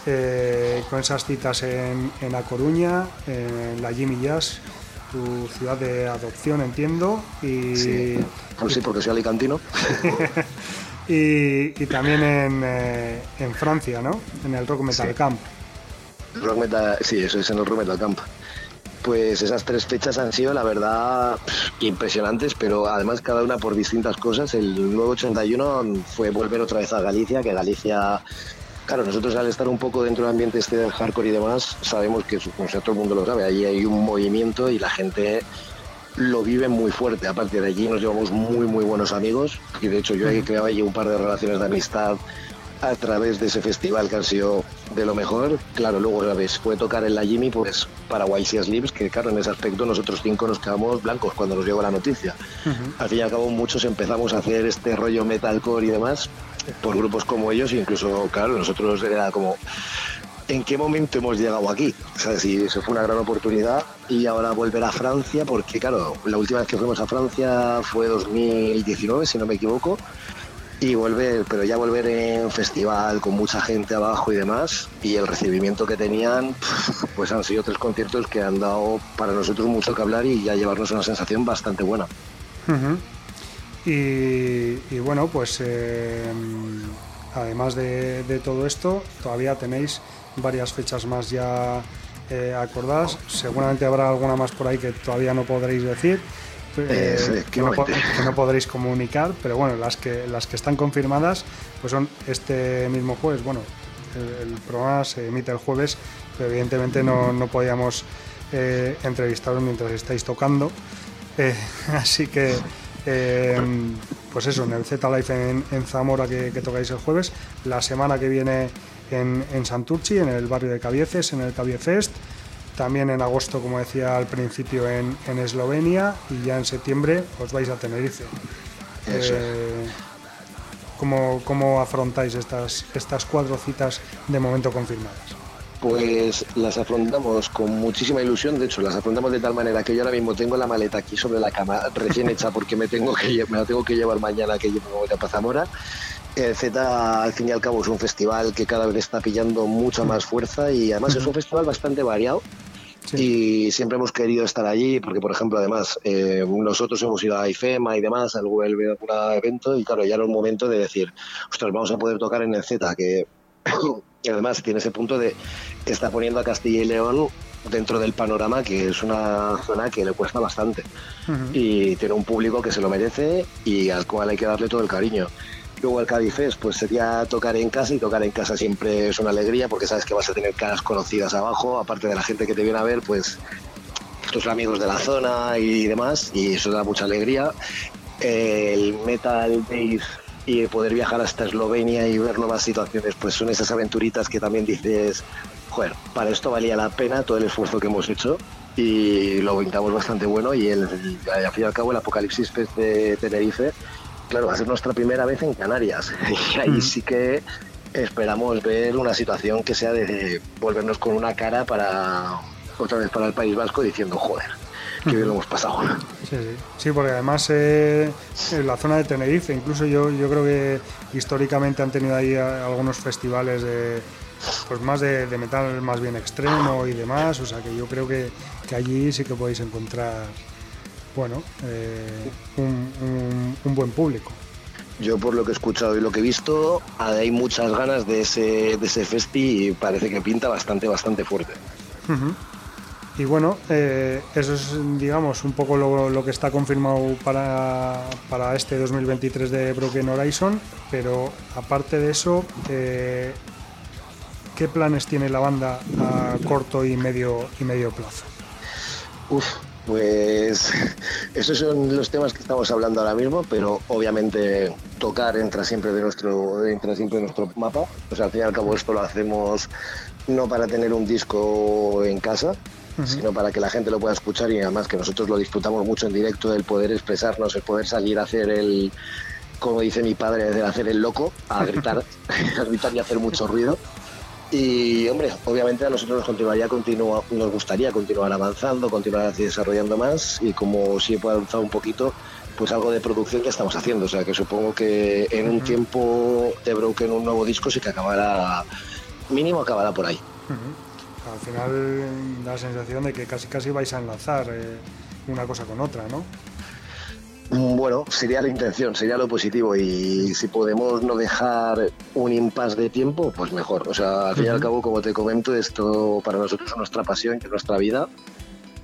eh, con esas citas en, en A Coruña, en la Jimmy Jazz, tu ciudad de adopción, entiendo, y... Sí, pues sí porque soy alicantino. y, y, también en, en, Francia, ¿no? En el Rock Metal Camp. Rock Metal, sí, eso es en el Rock Metal Camp. Pues esas tres fechas han sido, la verdad, impresionantes, pero además cada una por distintas cosas. El nuevo 81 fue volver otra vez a Galicia, que Galicia, claro, nosotros al estar un poco dentro del ambiente este del hardcore y demás, sabemos que, como sea, todo el mundo lo sabe, allí hay un movimiento y la gente lo vive muy fuerte. Aparte de allí nos llevamos muy, muy buenos amigos, y de hecho yo he creado allí un par de relaciones de amistad a través de ese festival que ha sido de lo mejor. Claro, luego, ¿sabes? Fue tocar en la Jimmy, pues para YC Slips, que claro, en ese aspecto nosotros cinco nos quedamos blancos cuando nos llegó la noticia. Al fin y al cabo, muchos empezamos a hacer este rollo metalcore y demás por grupos como ellos, e incluso, claro, nosotros era como. ¿En qué momento hemos llegado aquí? O sea, sí, eso fue una gran oportunidad y ahora volver a Francia, porque claro, la última vez que fuimos a Francia fue 2019, si no me equivoco, y volver, pero ya volver en festival con mucha gente abajo y demás, y el recibimiento que tenían, pues han sido tres conciertos que han dado para nosotros mucho que hablar y ya llevarnos una sensación bastante buena. y, bueno, pues eh, además de, todo esto, todavía tenéis varias fechas más ya eh, acordadas. Seguramente habrá alguna más por ahí que todavía no podréis decir. Eh, que, no, podréis comunicar, pero bueno, las que, las que están confirmadas pues son este mismo jueves. Bueno, el, programa se emite el jueves, pero evidentemente no, no podíamos eh, entrevistaros mientras estáis tocando. Eh, así que, pues eso, en el Z Life en, Zamora que, tocáis el jueves, la semana que viene en, en Santurchi, en el barrio de Cabieces, en el Cabiefest también en agosto, como decía al principio, en, Eslovenia y ya en septiembre os vais a Tenerife. Eh, ¿cómo, afrontáis estas, estas cuatro citas de momento confirmadas? Pues las afrontamos con muchísima ilusión, de hecho las afrontamos de tal manera que yo ahora mismo tengo la maleta aquí sobre la cama recién hecha porque me tengo que me la tengo que llevar mañana que yo me voy a Pazamora. El Z al fin y al cabo es un festival que cada vez está pillando mucha más fuerza y además es un festival bastante variado y siempre hemos querido estar allí porque, por ejemplo, además, eh, nosotros hemos ido a IFEMA y demás, al Google evento, y claro, ya era un momento de decir, ostras, vamos a poder tocar en el Z, que además tiene ese punto de que está poniendo a Castilla y León dentro del panorama, que es una zona que le cuesta bastante. Y tiene un público que se lo merece y al cual hay que darle todo el cariño. Luego el Cádiz pues sería tocar en casa y tocar en casa siempre es una alegría porque sabes que vas a tener caras conocidas abajo, aparte de la gente que te viene a ver, pues tus amigos de la zona y demás, y eso da mucha alegría. El Metal Days y poder viajar hasta Eslovenia y ver nuevas situaciones, pues son esas aventuritas que también dices, joder, para esto valía la pena todo el esfuerzo que hemos hecho y lo pintamos bastante bueno y el, al fin y al cabo el Apocalipsis de Tenerife claro, va a ser nuestra primera vez en Canarias. Y ahí mm. sí que esperamos ver una situación que sea de volvernos con una cara para otra vez para el País Vasco diciendo, joder, qué bien lo hemos pasado. Sí, sí. sí porque además eh, en la zona de Tenerife, incluso yo, yo creo que históricamente han tenido ahí algunos festivales de pues más de, metal más bien extremo y demás, o sea que yo creo que, que allí sí que podéis encontrar bueno, eh, un, buen público. Yo por lo que he escuchado y lo que he visto, hay muchas ganas de ese, de ese festi y parece que pinta bastante, bastante fuerte. Y bueno, eh, eso es, digamos, un poco lo, que está confirmado para, para, este 2023 de Broken Horizon, pero aparte de eso, eh, ¿qué planes tiene la banda a corto y medio, y medio plazo? Uf, Pues esos son los temas que estamos hablando ahora mismo, pero obviamente tocar entra siempre de nuestro entra siempre en nuestro mapa. O sea, al fin y al cabo esto lo hacemos no para tener un disco en casa, sino para que la gente lo pueda escuchar y además que nosotros lo disfrutamos mucho en directo, el poder expresarnos, el poder salir a hacer el, como dice mi padre, de hacer el loco, a gritar, a gritar y hacer mucho ruido. Y hombre, obviamente a nosotros nos continuaría continua, nos gustaría continuar avanzando, continuar así desarrollando más y como si he avanzado un poquito, pues algo de producción que estamos haciendo. O sea que supongo que en un tiempo de Broken un nuevo disco sí que acabará, mínimo acabará por ahí. Al final da la sensación de que casi casi vais a enlazar eh, una cosa con otra, ¿no? Mm, bueno, sería la intención, sería lo positivo y si podemos no dejar un impasse de tiempo, pues mejor. O sea, al fin y al cabo, como te comento, esto para nosotros es nuestra pasión, es nuestra vida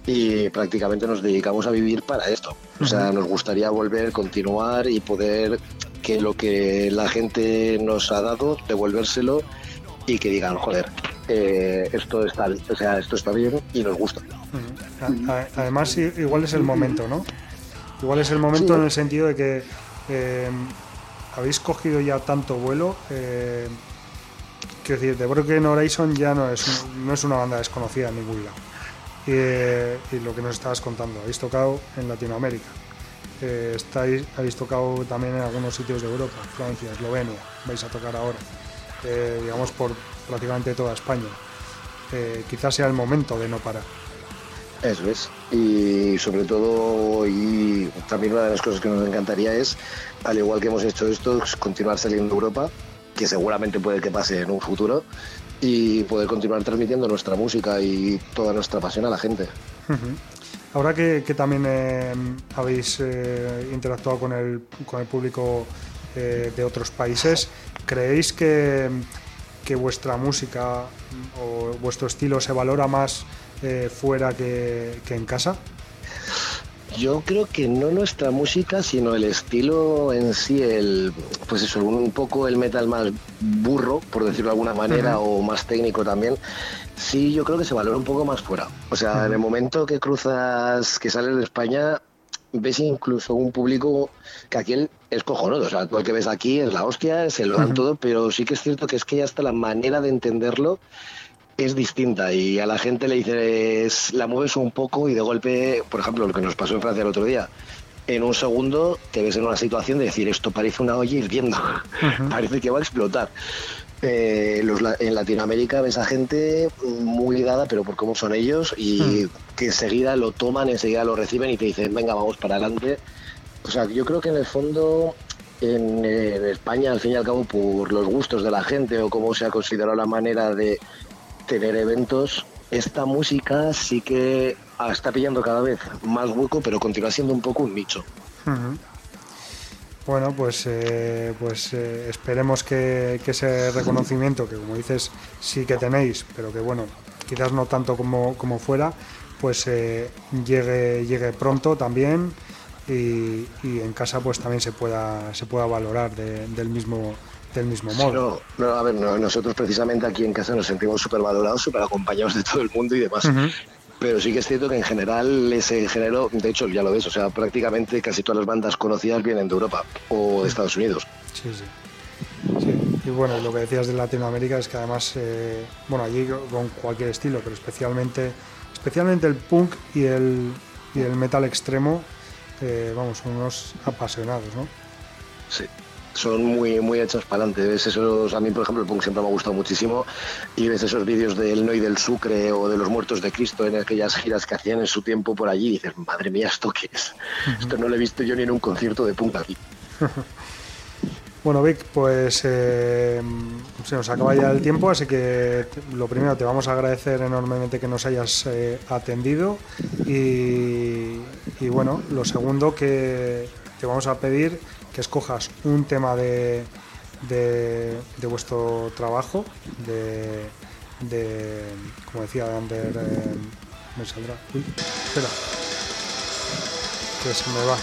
y prácticamente nos dedicamos a vivir para esto. O sea, nos gustaría volver, continuar y poder que lo que la gente nos ha dado, devolvérselo y que digan, joder, eh, esto está, o sea, esto está bien y nos gusta. Además, igual es el momento, ¿no? Igual es el momento en el sentido de que eh, habéis cogido ya tanto vuelo. Eh, quiero decir, The Broken Horizon ya no es, no es una banda desconocida en ningún lado. Eh, y, lo que nos estabas contando, habéis tocado en Latinoamérica. estáis, habéis tocado también en algunos sitios de Europa, Francia, Eslovenia, vais a tocar ahora, digamos por prácticamente toda España. quizás sea el momento de no parar. Eso es. Y sobre todo, y también una de las cosas que nos encantaría es, al igual que hemos hecho esto, continuar saliendo de Europa, que seguramente puede que pase en un futuro, y poder continuar transmitiendo nuestra música y toda nuestra pasión a la gente. Ahora que, también eh, habéis eh, interactuado con el, con el público eh, de otros países, ¿creéis que, que vuestra música o vuestro estilo se valora más eh, fuera que, en casa? Yo creo que no nuestra música, sino el estilo en sí, el pues eso, un poco el metal más burro, por decirlo de alguna manera, o más técnico también. Sí, yo creo que se valora un poco más fuera. O sea, en el momento que cruzas, que sales de España, ves incluso un público que aquí es cojonudo. O sea, todo el que ves aquí es la hostia, se lo dan todo, pero sí que es cierto que es que ya está la manera de entenderlo es distinta y a la gente le dices, la mueves un poco y de golpe, por ejemplo, lo que nos pasó en Francia el otro día, en un segundo te ves en una situación de decir, esto parece una olla hirviendo, parece que va a explotar. Eh, en Latinoamérica ves a gente muy dada, pero por cómo son ellos, y que enseguida lo toman, enseguida lo reciben y te dicen, venga, vamos para adelante. O sea, yo creo que en el fondo en, en, España, al fin y al cabo, por los gustos de la gente o cómo se ha considerado la manera de, tener eventos, esta música sí que está pillando cada vez más hueco, pero continúa siendo un poco un nicho. Bueno, pues, eh, pues eh, esperemos que, ese reconocimiento, que como dices sí que tenéis, pero que bueno, quizás no tanto como, como fuera, pues eh, llegue, llegue pronto también y, en casa pues también se pueda, se pueda valorar del mismo del mismo modo. no, a ver, nosotros precisamente aquí en casa nos sentimos súper valorados, súper acompañados de todo el mundo y demás. Pero sí que es cierto que en general ese género, de hecho ya lo ves, o sea, prácticamente casi todas las bandas conocidas vienen de Europa o de Estados Unidos. Sí, sí. Y bueno, lo que decías de Latinoamérica es que además, eh, bueno, allí con cualquier estilo, pero especialmente, especialmente el punk y el, y el metal extremo, eh, vamos, son unos apasionados, ¿no? Sí son muy, muy hechos para adelante. Ves esos, a mí, por ejemplo, el punk siempre me ha gustado muchísimo. Y ves esos vídeos del No y del Sucre o de los Muertos de Cristo en aquellas giras que hacían en su tiempo por allí. Y dices, madre mía, ¿esto qué es? Esto no lo he visto yo ni en un concierto de punk aquí. Bueno, Vic, pues eh, se nos acaba ya el tiempo, así que lo primero te vamos a agradecer enormemente que nos hayas eh, atendido y, y, bueno, lo segundo que te vamos a pedir que escojas un tema de, de, vuestro trabajo, de, de, como decía, de Under... Eh, me saldrá. Uy, espera. Que se me va.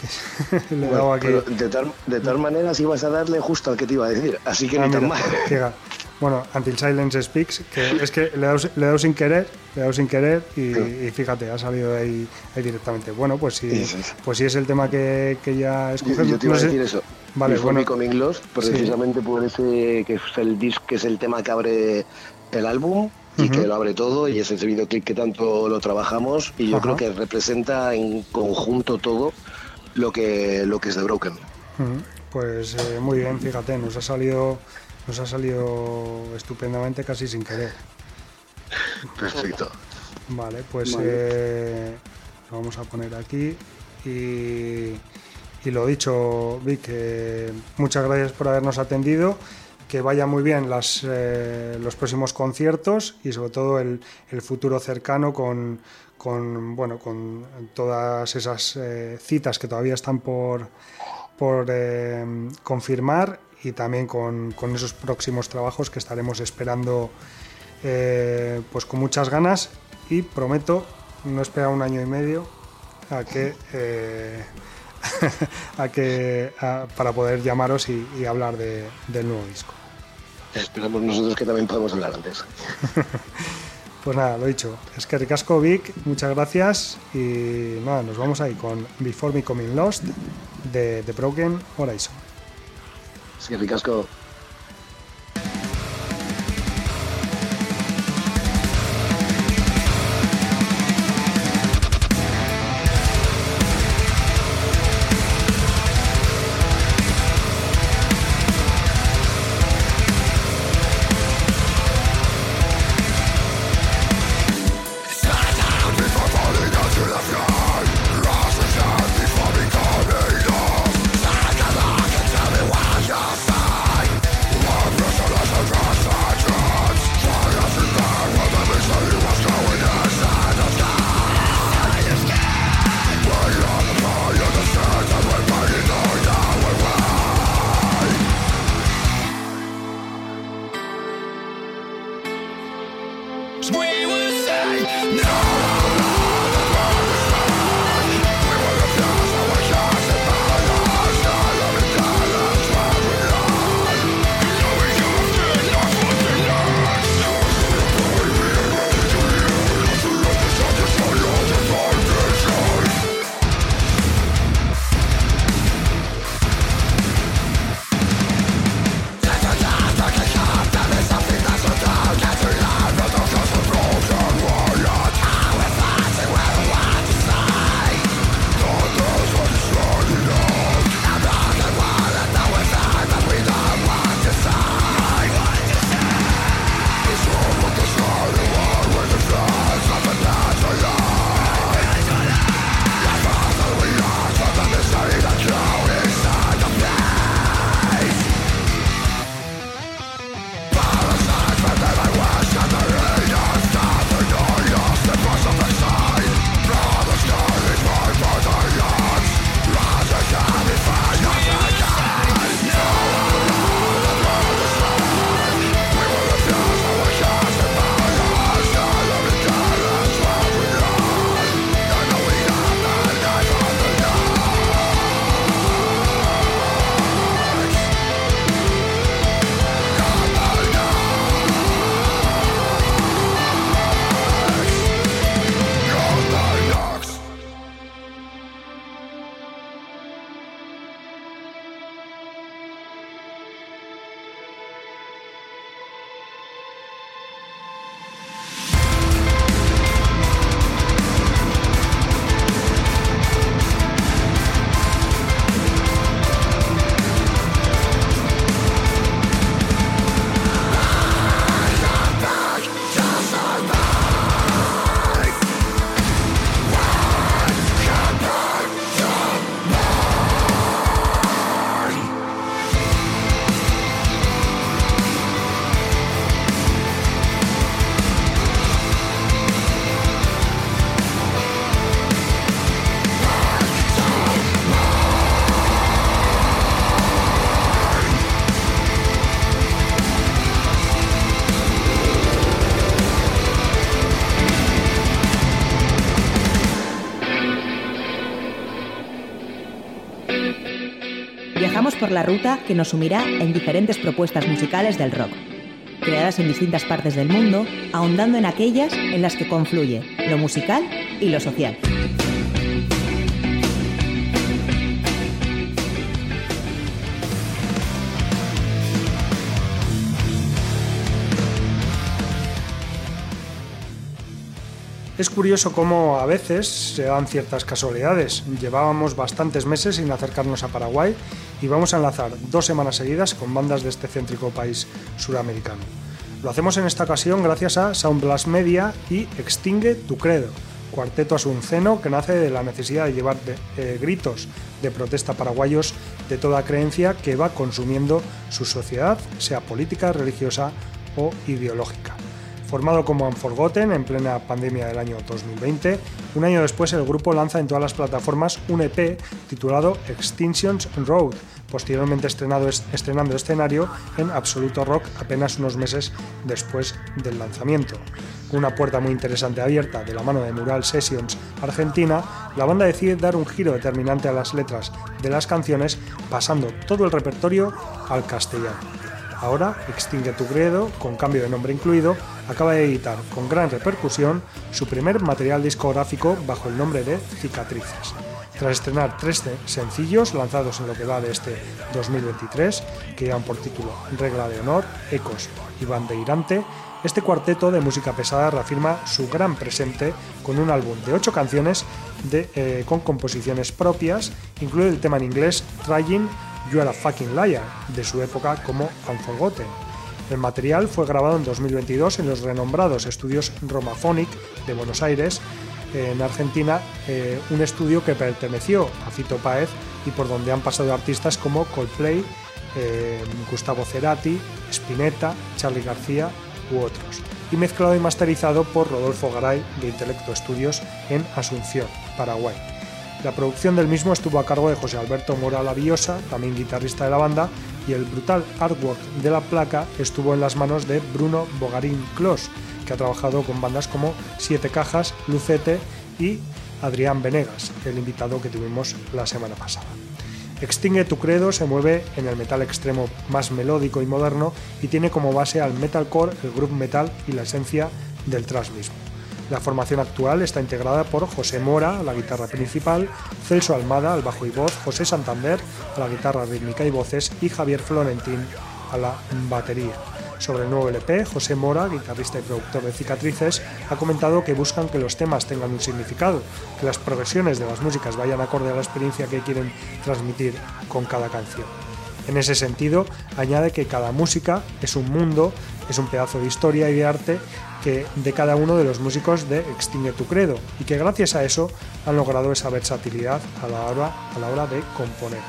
Le he aquí. de, tal, de tal manera ibas a darle justo al que te iba a decir, así que ah, ni tan mal. Bueno, Until Silence Speaks, que es que le he, dado, le he dado sin querer, le he dado sin querer y, y fíjate, ha salido de ahí, ahí directamente. Bueno, pues sí, Sí, sí, sí. pues sí es el tema que, que ya escoges. yo te iba No a sé- decir eso. Vale, Before bueno. Becoming Lost, precisamente por ese que es el disc, que es el tema que abre el álbum y que lo abre todo y es ese videoclip que tanto lo trabajamos y yo Ajá. creo que representa en conjunto todo lo que lo que es The Broken. Pues eh, muy bien, fíjate, nos ha salido nos ha salido estupendamente casi sin querer. Perfecto. Vale, pues Vale. eh, lo vamos a poner aquí y, y lo dicho, Vic, eh, muchas gracias por habernos atendido. Que vaya muy bien las, eh, los próximos conciertos y sobre todo el, el futuro cercano con, con, bueno, con todas esas eh, citas que todavía están por, por eh, confirmar y también con, con esos próximos trabajos que estaremos esperando eh, pues con muchas ganas y prometo no esperar un año y medio a que eh, a que a- para poder llamaros y, y hablar de- del nuevo disco. Esperamos nosotros que también podamos hablar antes. Pues nada, lo dicho, es que ricasco Vic, muchas gracias y nada, nos vamos ahí con Before Becoming Lost de The Broken Horizon. Sí, ricasco. We la ruta que nos sumirá en diferentes propuestas musicales del rock. creadas en distintas partes del mundo, ahondando en aquellas en las que confluye lo musical y lo social. Es curioso cómo a veces se dan ciertas casualidades. Llevábamos bastantes meses sin acercarnos a Paraguay y vamos a enlazar dos semanas seguidas con bandas de este céntrico país suramericano. Lo hacemos en esta ocasión gracias a Sound Blast Media y Extingue tu Credo, cuarteto asunceno que nace de la necesidad de llevar eh, gritos de protesta paraguayos de toda creencia que va consumiendo su sociedad, sea política, religiosa o ideológica. Formado como Unforgotten en plena pandemia del año 2020, un año después el grupo lanza en todas las plataformas un EP titulado Extinctions Road, posteriormente estrenando escenario en Absoluto Rock apenas unos meses después del lanzamiento. Con una puerta muy interesante abierta de la mano de Mural Sessions Argentina, la banda decide dar un giro determinante a las letras de las canciones, pasando todo el repertorio al castellano. Ahora, Extingue tu Credo, con cambio de nombre incluido, acaba de editar con gran repercusión su primer material discográfico bajo el nombre de Cicatrices. Tras estrenar tres sencillos lanzados en lo que va de este 2023, que llevan por título Regla de Honor, Ecos y Bandeirante, este cuarteto de música pesada reafirma su gran presente con un álbum de ocho canciones eh, con composiciones propias, incluye el tema en inglés Trying You Are a Fucking Liar, de su época como Unforgotten. El material fue grabado en 2022 en los renombrados estudios Romaphonic de Buenos Aires, en Argentina, eh, un estudio que perteneció a Fito Páez y por donde han pasado artistas como Coldplay, eh, Gustavo Cerati, Spinetta, Charlie García u otros, y mezclado y masterizado por Rodolfo Garay de Intelecto Estudios en Asunción, Paraguay. La producción del mismo estuvo a cargo de José Alberto Moral Aviosa, también guitarrista de la banda, y el brutal artwork de la placa estuvo en las manos de Bruno Bogarín Clos, que ha trabajado con bandas como Siete Cajas, Lucete y Adrián Venegas, el invitado que tuvimos la semana pasada. Extingue tu credo se mueve en el metal extremo más melódico y moderno y tiene como base al metalcore, el groove metal y la esencia del thrash mismo. La formación actual está integrada por José Mora a la guitarra principal, Celso Almada al bajo y voz, José Santander a la guitarra rítmica y voces y Javier Florentín a la batería. Sobre el nuevo LP, José Mora, guitarrista y productor de Cicatrices, ha comentado que buscan que los temas tengan un significado, que las progresiones de las músicas vayan acorde a la experiencia que quieren transmitir con cada canción. En ese sentido, añade que cada música es un mundo, es un pedazo de historia y de arte que de cada uno de los músicos de Extingue tu Credo y que gracias a eso han logrado esa versatilidad a la hora, a la hora de componer.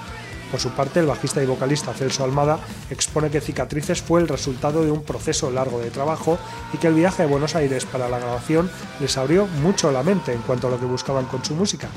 Por su parte, el bajista y vocalista Celso Almada expone que Cicatrices fue el resultado de un proceso largo de trabajo y que el viaje a Buenos Aires para la grabación les abrió mucho la mente en cuanto a lo que buscaban con su música,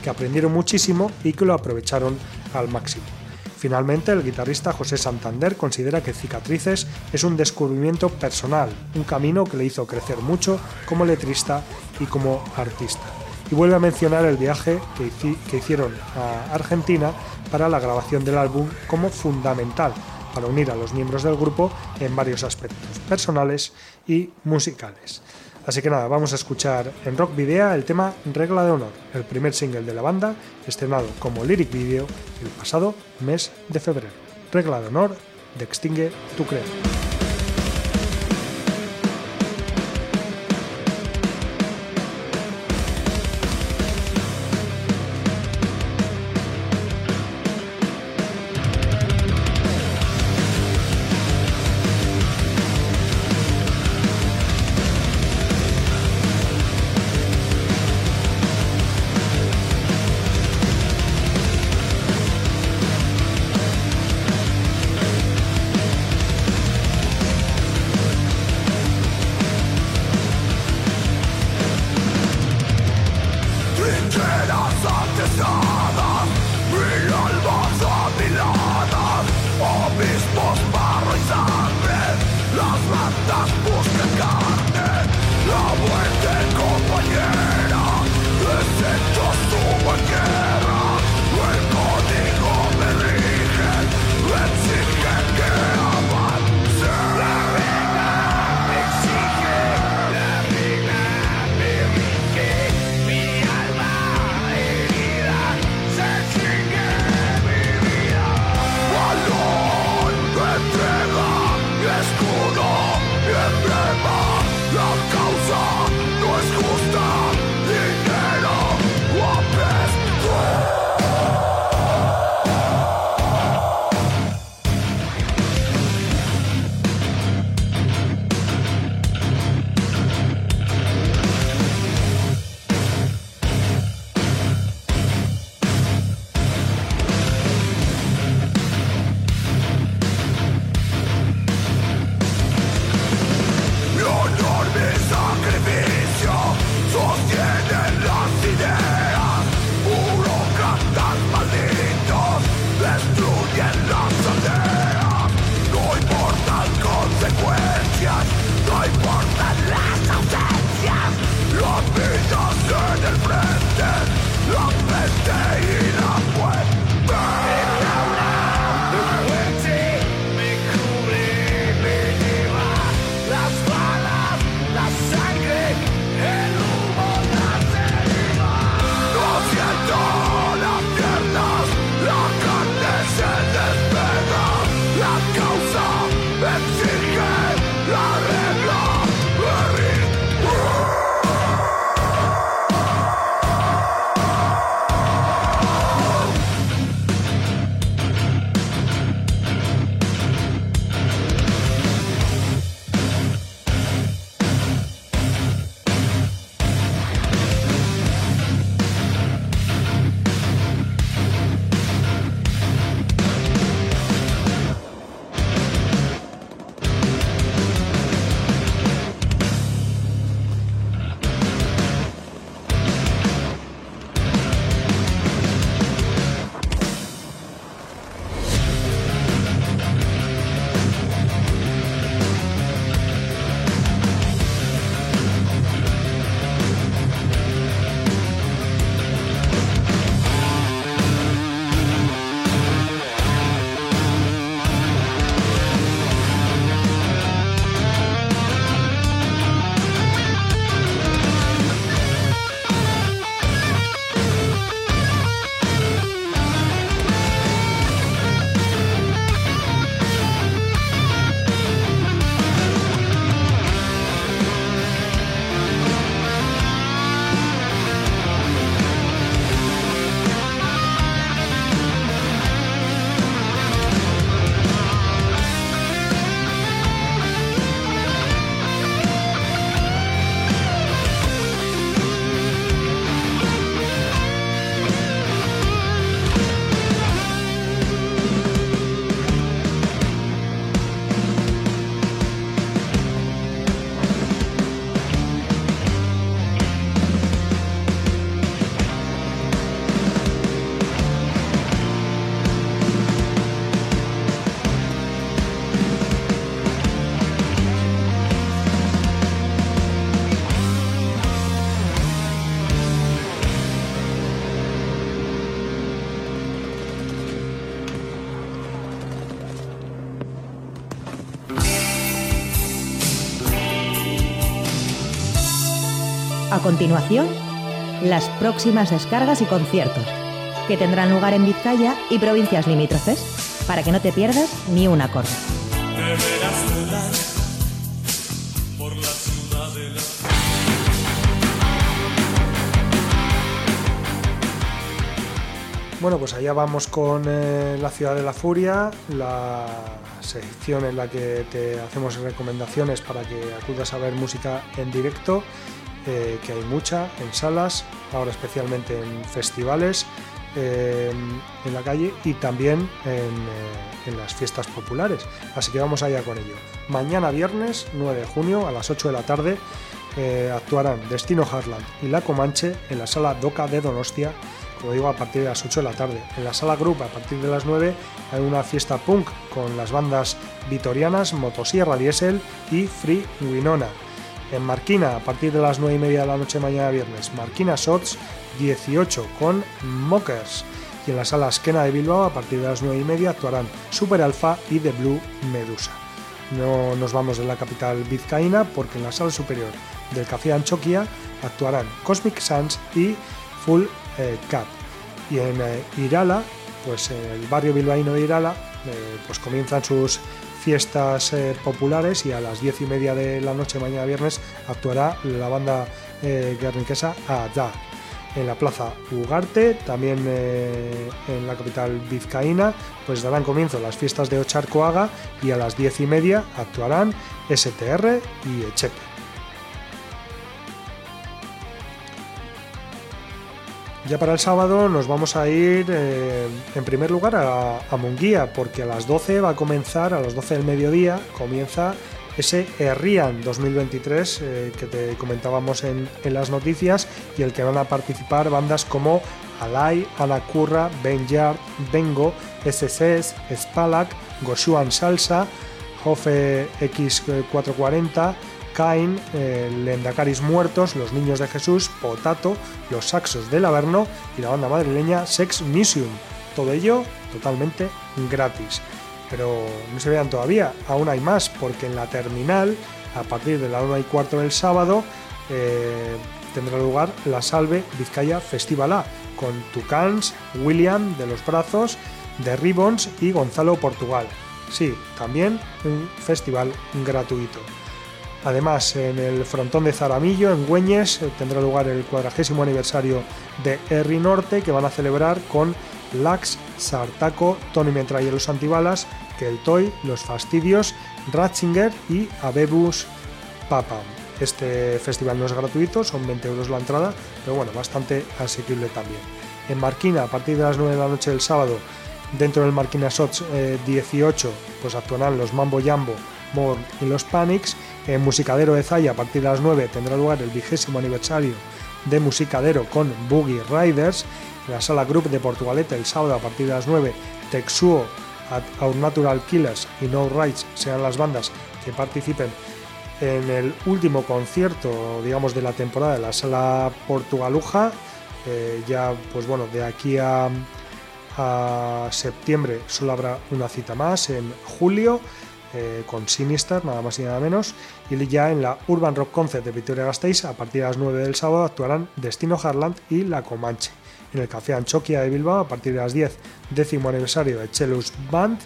que aprendieron muchísimo y que lo aprovecharon al máximo. Finalmente, el guitarrista José Santander considera que Cicatrices es un descubrimiento personal, un camino que le hizo crecer mucho como letrista y como artista. Y vuelve a mencionar el viaje que, hicieron a Argentina para la grabación del álbum como fundamental para unir a los miembros del grupo en varios aspectos personales y musicales. Así que nada, vamos a escuchar en Rock Video el tema Regla de Honor, el primer single de la banda, estrenado como lyric video el pasado mes de febrero. Regla de Honor de Extingue tu Credo. Continuación, las próximas descargas y conciertos, que tendrán lugar en Vizcaya y provincias limítrofes, para que no te pierdas ni un acorde. Bueno, pues allá vamos con eh, la Ciudad de la Furia, la sección en la que te hacemos recomendaciones para que acudas a ver música en directo, que hay mucha en salas, ahora especialmente en festivales, eh, en la calle y también en, eh, en las fiestas populares. Así que vamos allá con ello. Mañana viernes 9 de junio a las 8 de la tarde eh, actuarán Destino Harland y La Comanche en la sala Doca de Donostia como digo, a partir de las 8 de la tarde. En la sala Group, a partir de las 9, hay una fiesta punk con las bandas vitorianas Motosierra Diesel y Free Winona. En Marquina, a partir de las 9 y media de la noche mañana viernes, Marquina Shots 18 con Mockers. Y en la sala Esquena de Bilbao, a partir de las 9 y media, actuarán Super Alpha y The Blue Medusa. No nos vamos de la capital vizcaína porque en la sala superior del Café Anchoquia actuarán Cosmic Suns y Full eh, Cap. Y en eh, Irala, pues en el barrio bilbaíno de Irala, eh, pues comienzan sus fiestas eh, populares y a las diez y media de la noche mañana viernes actuará la banda eh, guerniquesa. En la plaza Ugarte, también eh, en la capital vizcaína, pues darán comienzo las fiestas de Ocharcoaga y a las diez y media actuarán STR y Echepe. Ya para el sábado nos vamos a ir eh, en primer lugar a, a Munguía, porque a las 12 va a comenzar, a las 12 del mediodía, comienza ese Herrian 2023 eh, que te comentábamos en, las noticias y el que van a participar bandas como Alay, Anacurra, Benjar, Bengo, SSS, Spalak, Goshuan Salsa, Jofe X440, Cain, Lendacaris Muertos, Los Niños de Jesús, Potato, Los Saxos del Averno y la banda madrileña Sex Museum. Todo ello totalmente gratis. Pero no se vean todavía, aún hay más, porque en la terminal, a partir de la 1 y cuarto del sábado, eh, tendrá lugar la Salve Vizcaya Festival A, con Tucans, William de los Brazos, de Ribbons y Gonzalo Portugal. Sí, también un festival gratuito. Además, en el frontón de Zaramillo, en Güeñes, eh, tendrá lugar el cuadragésimo aniversario de Erri Norte, que van a celebrar con Lax, Sartaco, Tony Metralla y los Antibalas, Keltoy, Los Fastidios, Ratzinger y Abebus Papa. Este festival no es gratuito, son 20 euros la entrada, pero bueno, bastante asequible también. En Marquina, a partir de las 9 de la noche del sábado, dentro del Marquina Shots eh, 18, pues actuarán los Mambo Jambo, More y los Panics. En Musicadero de Zaya, a partir de las 9, tendrá lugar el vigésimo aniversario de Musicadero con Boogie Riders. En la sala Group de Portugalete, el sábado, a partir de las 9, Texuo, Our Natural Killers y No Rights serán las bandas que participen en el último concierto, digamos, de la temporada de la sala Portugaluja. Eh, ya, pues bueno, de aquí a, a septiembre solo habrá una cita más en julio eh, con Sinister, nada más y nada menos. Y ya en la Urban Rock Concert de Victoria Gasteiz, a partir de las 9 del sábado, actuarán Destino Harland y La Comanche. En el Café Anchoquia de Bilbao, a partir de las 10, décimo aniversario de Chelus Band.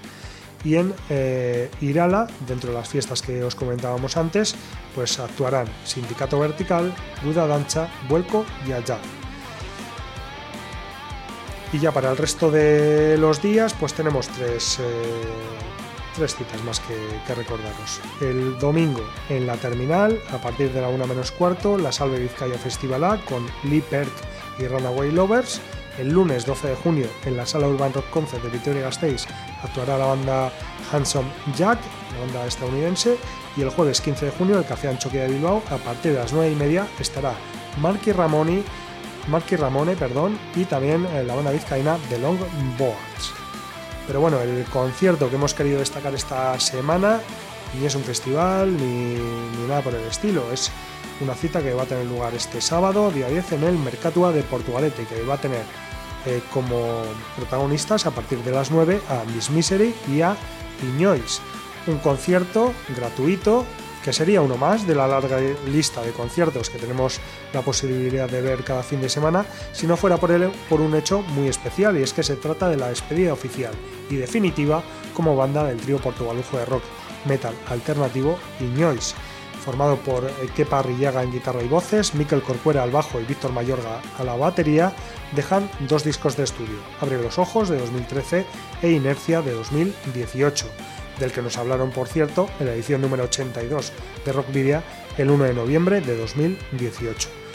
Y en eh, Irala, dentro de las fiestas que os comentábamos antes, pues actuarán Sindicato Vertical, Buda Dancha, Vuelco y Allá. Y ya para el resto de los días, pues tenemos tres, eh, tres citas más que, que recordaros. El domingo en la terminal, a partir de la 1 menos cuarto, la Salve Vizcaya Festival A con Lee Perk y Runaway Lovers. El lunes 12 de junio en la Sala Urban Rock Concert de Victoria Gasteiz actuará la banda Handsome Jack, la banda estadounidense. Y el jueves 15 de junio el Café Anchoquia de Bilbao, a partir de las 9 y media, estará Marky Ramoni Marky Ramone, perdón, y también eh, la banda vizcaína The Long Boards. Pero bueno, el concierto que hemos querido destacar esta semana ni es un festival ni, ni nada por el estilo, es una cita que va a tener lugar este sábado, día 10, en el Mercatua de Portugalete, que va a tener eh, como protagonistas a partir de las 9 a Miss Misery y a Iñois. Un concierto gratuito que sería uno más de la larga lista de conciertos que tenemos la posibilidad de ver cada fin de semana, si no fuera por, él, por un hecho muy especial, y es que se trata de la despedida oficial y definitiva como banda del trío portugalujo de rock, metal alternativo Iñois, formado por Kepa Rillaga en guitarra y voces, Miquel Corcuera al bajo y Víctor Mayorga a la batería, dejan dos discos de estudio, Abre los Ojos de 2013 e Inercia de 2018 del que nos hablaron, por cierto, en la edición número 82 de Rock Video el 1 de noviembre de 2018.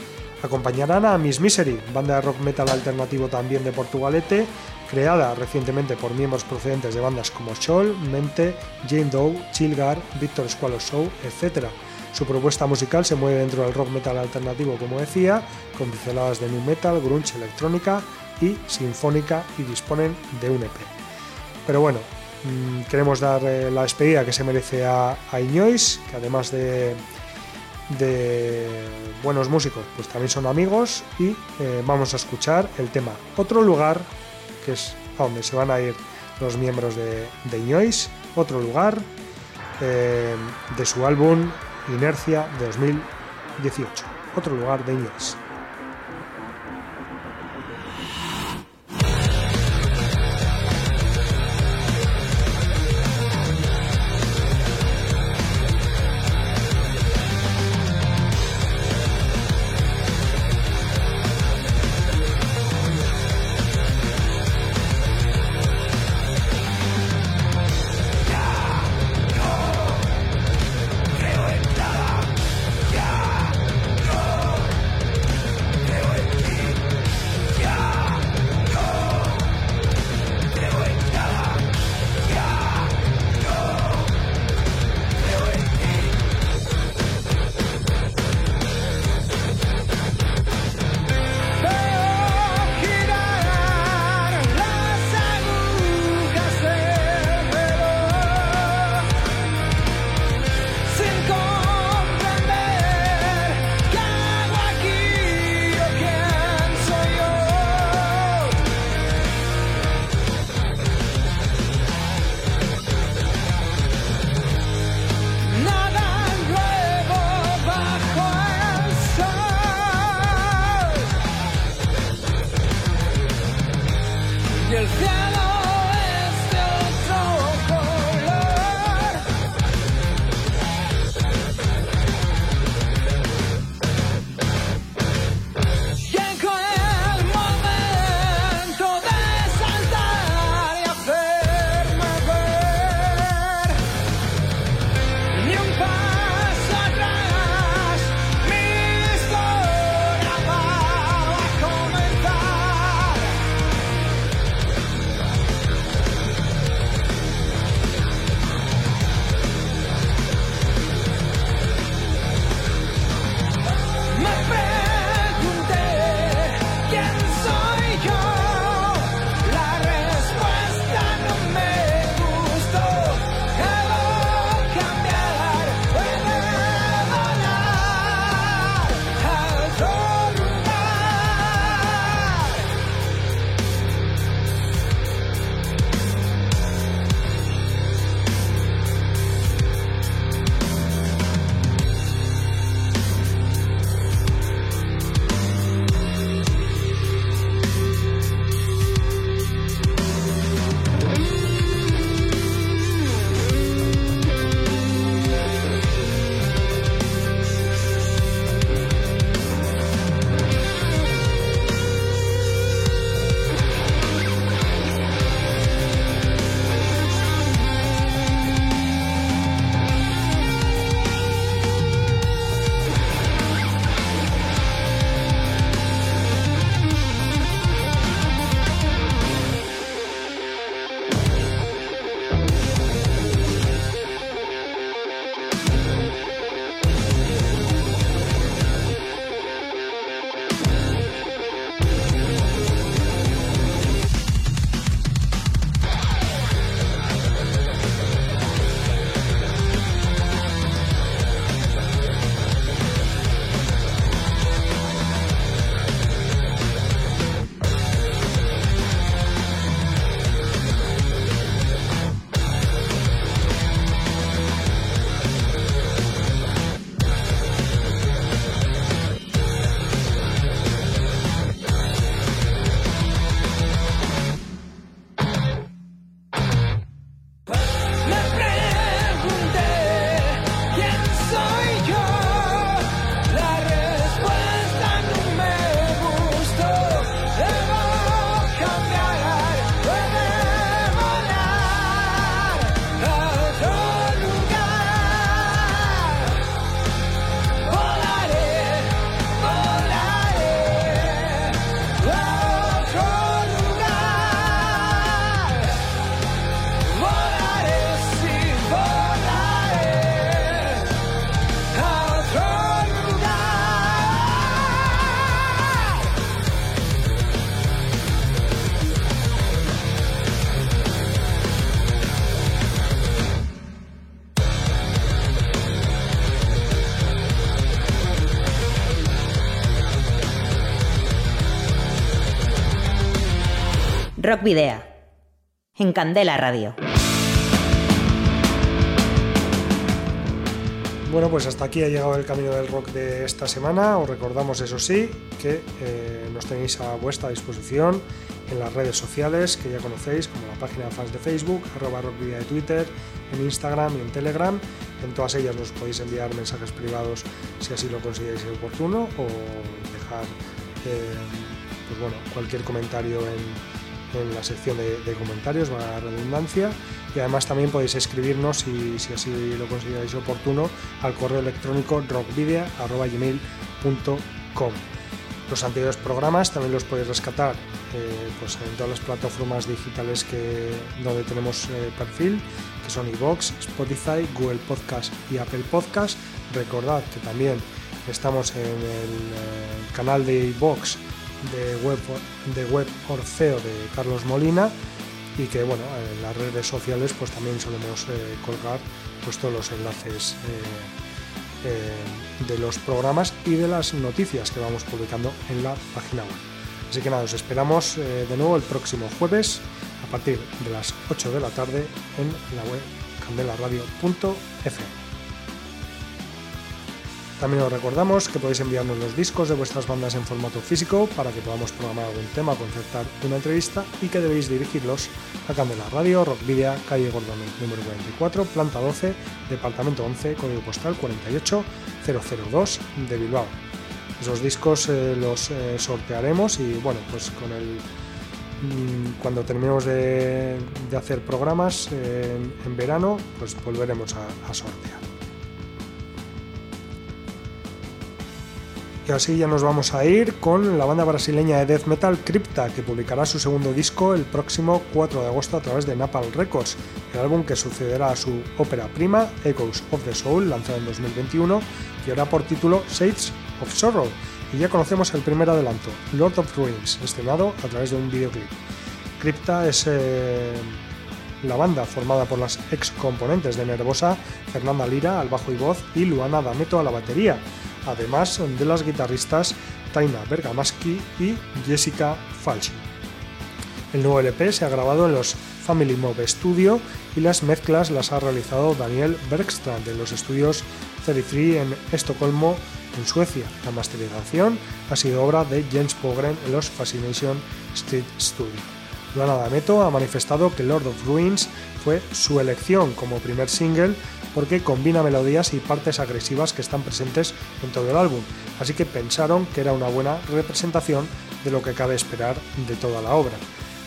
Acompañarán a Miss Misery, banda de rock metal alternativo también de Portugalete, creada recientemente por miembros procedentes de bandas como Scholl, Mente, Jane Doe, Chilgar, Victor Squallow Show, etc. Su propuesta musical se mueve dentro del rock metal alternativo, como decía, con pinceladas de nu metal, grunge, electrónica y sinfónica y disponen de un EP. Pero bueno, Mm, queremos dar eh, la despedida que se merece a, a Iñois, que además de, de, buenos músicos, pues también son amigos y eh, vamos a escuchar el tema Otro lugar, que es a donde se van a ir los miembros de, de Iñois, Otro lugar, eh, de su álbum Inercia de 2018. Otro lugar de Iñois. Rock. En Candela Radio. Bueno, pues hasta aquí ha llegado el camino del rock de esta semana. Os recordamos, eso sí, que eh, nos tenéis a vuestra disposición en las redes sociales que ya conocéis, como la página de fans de Facebook, arroba rockvidia de Twitter, en Instagram y en Telegram. En todas ellas nos podéis enviar mensajes privados si así lo consideráis oportuno o dejar eh, pues bueno, cualquier comentario en, en la sección de, de comentarios, va la redundancia. Y además también podéis escribirnos, si, si así lo consideráis oportuno, al correo electrónico rockvidia.gmail.com. Los anteriores programas también los podéis rescatar eh, pues en todas las plataformas digitales que, donde tenemos eh, perfil, que son iVoox, Spotify, Google Podcast y Apple Podcast. Recordad que también estamos en el eh, canal de iVoox de web, de web Orfeo de Carlos Molina y que bueno en las redes sociales pues también solemos eh, colgar pues todos los enlaces eh, eh, de los programas y de las noticias que vamos publicando en la página web. Así que nada os esperamos eh, de nuevo el próximo jueves a partir de las 8 de la tarde en la web candelaradio.fm también os recordamos que podéis enviarnos los discos de vuestras bandas en formato físico para que podamos programar algún tema concertar una entrevista y que debéis dirigirlos a Candela Radio, Rockvidia, calle Gordón, número 44, planta 12, departamento 11, código postal 48002 de Bilbao. Esos discos eh, los eh, sortearemos y bueno, pues con el mm, cuando terminemos de, hacer programas eh, en, verano, pues volveremos a sortear. Y así ya nos vamos a ir con la banda brasileña de death metal Crypta, que publicará su segundo disco el próximo 4 de agosto a través de Napalm Records, el álbum que sucederá a su ópera prima Echoes of the Soul, lanzada en 2021, llevará por título Shades of Sorrow, y ya conocemos el primer adelanto, Lord of Ruins, estrenado a través de un videoclip. Crypta es eh, la banda formada por las ex componentes de Nervosa, Fernanda Lira al bajo y voz y Luana D'Ameto a la batería, además de las guitarristas Taina Bergamaschi y Jessica Falchi. El nuevo LP se ha grabado en los Family Mob Studio y las mezclas las ha realizado Daniel Bergstrand de los estudios 33 en Estocolmo, en Suecia. La masterización ha sido obra de Jens Pogren en los Fascination Street Studio. Luana D'Ameto ha manifestado que Lord of Ruins fue su elección como primer single porque combina melodías y partes agresivas que están presentes en todo el álbum, así que pensaron que era una buena representación de lo que cabe esperar de toda la obra.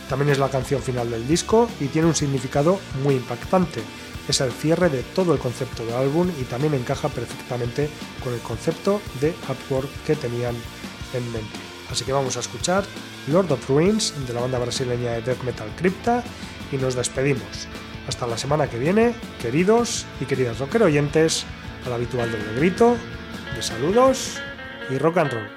También es la canción final del disco y tiene un significado muy impactante. Es el cierre de todo el concepto del álbum y también encaja perfectamente con el concepto de artwork que tenían en mente. Así que vamos a escuchar Lord of Ruins de la banda brasileña de death metal Crypta y nos despedimos. Hasta la semana que viene, queridos y queridas rocker oyentes, al habitual del grito, de saludos y rock and roll.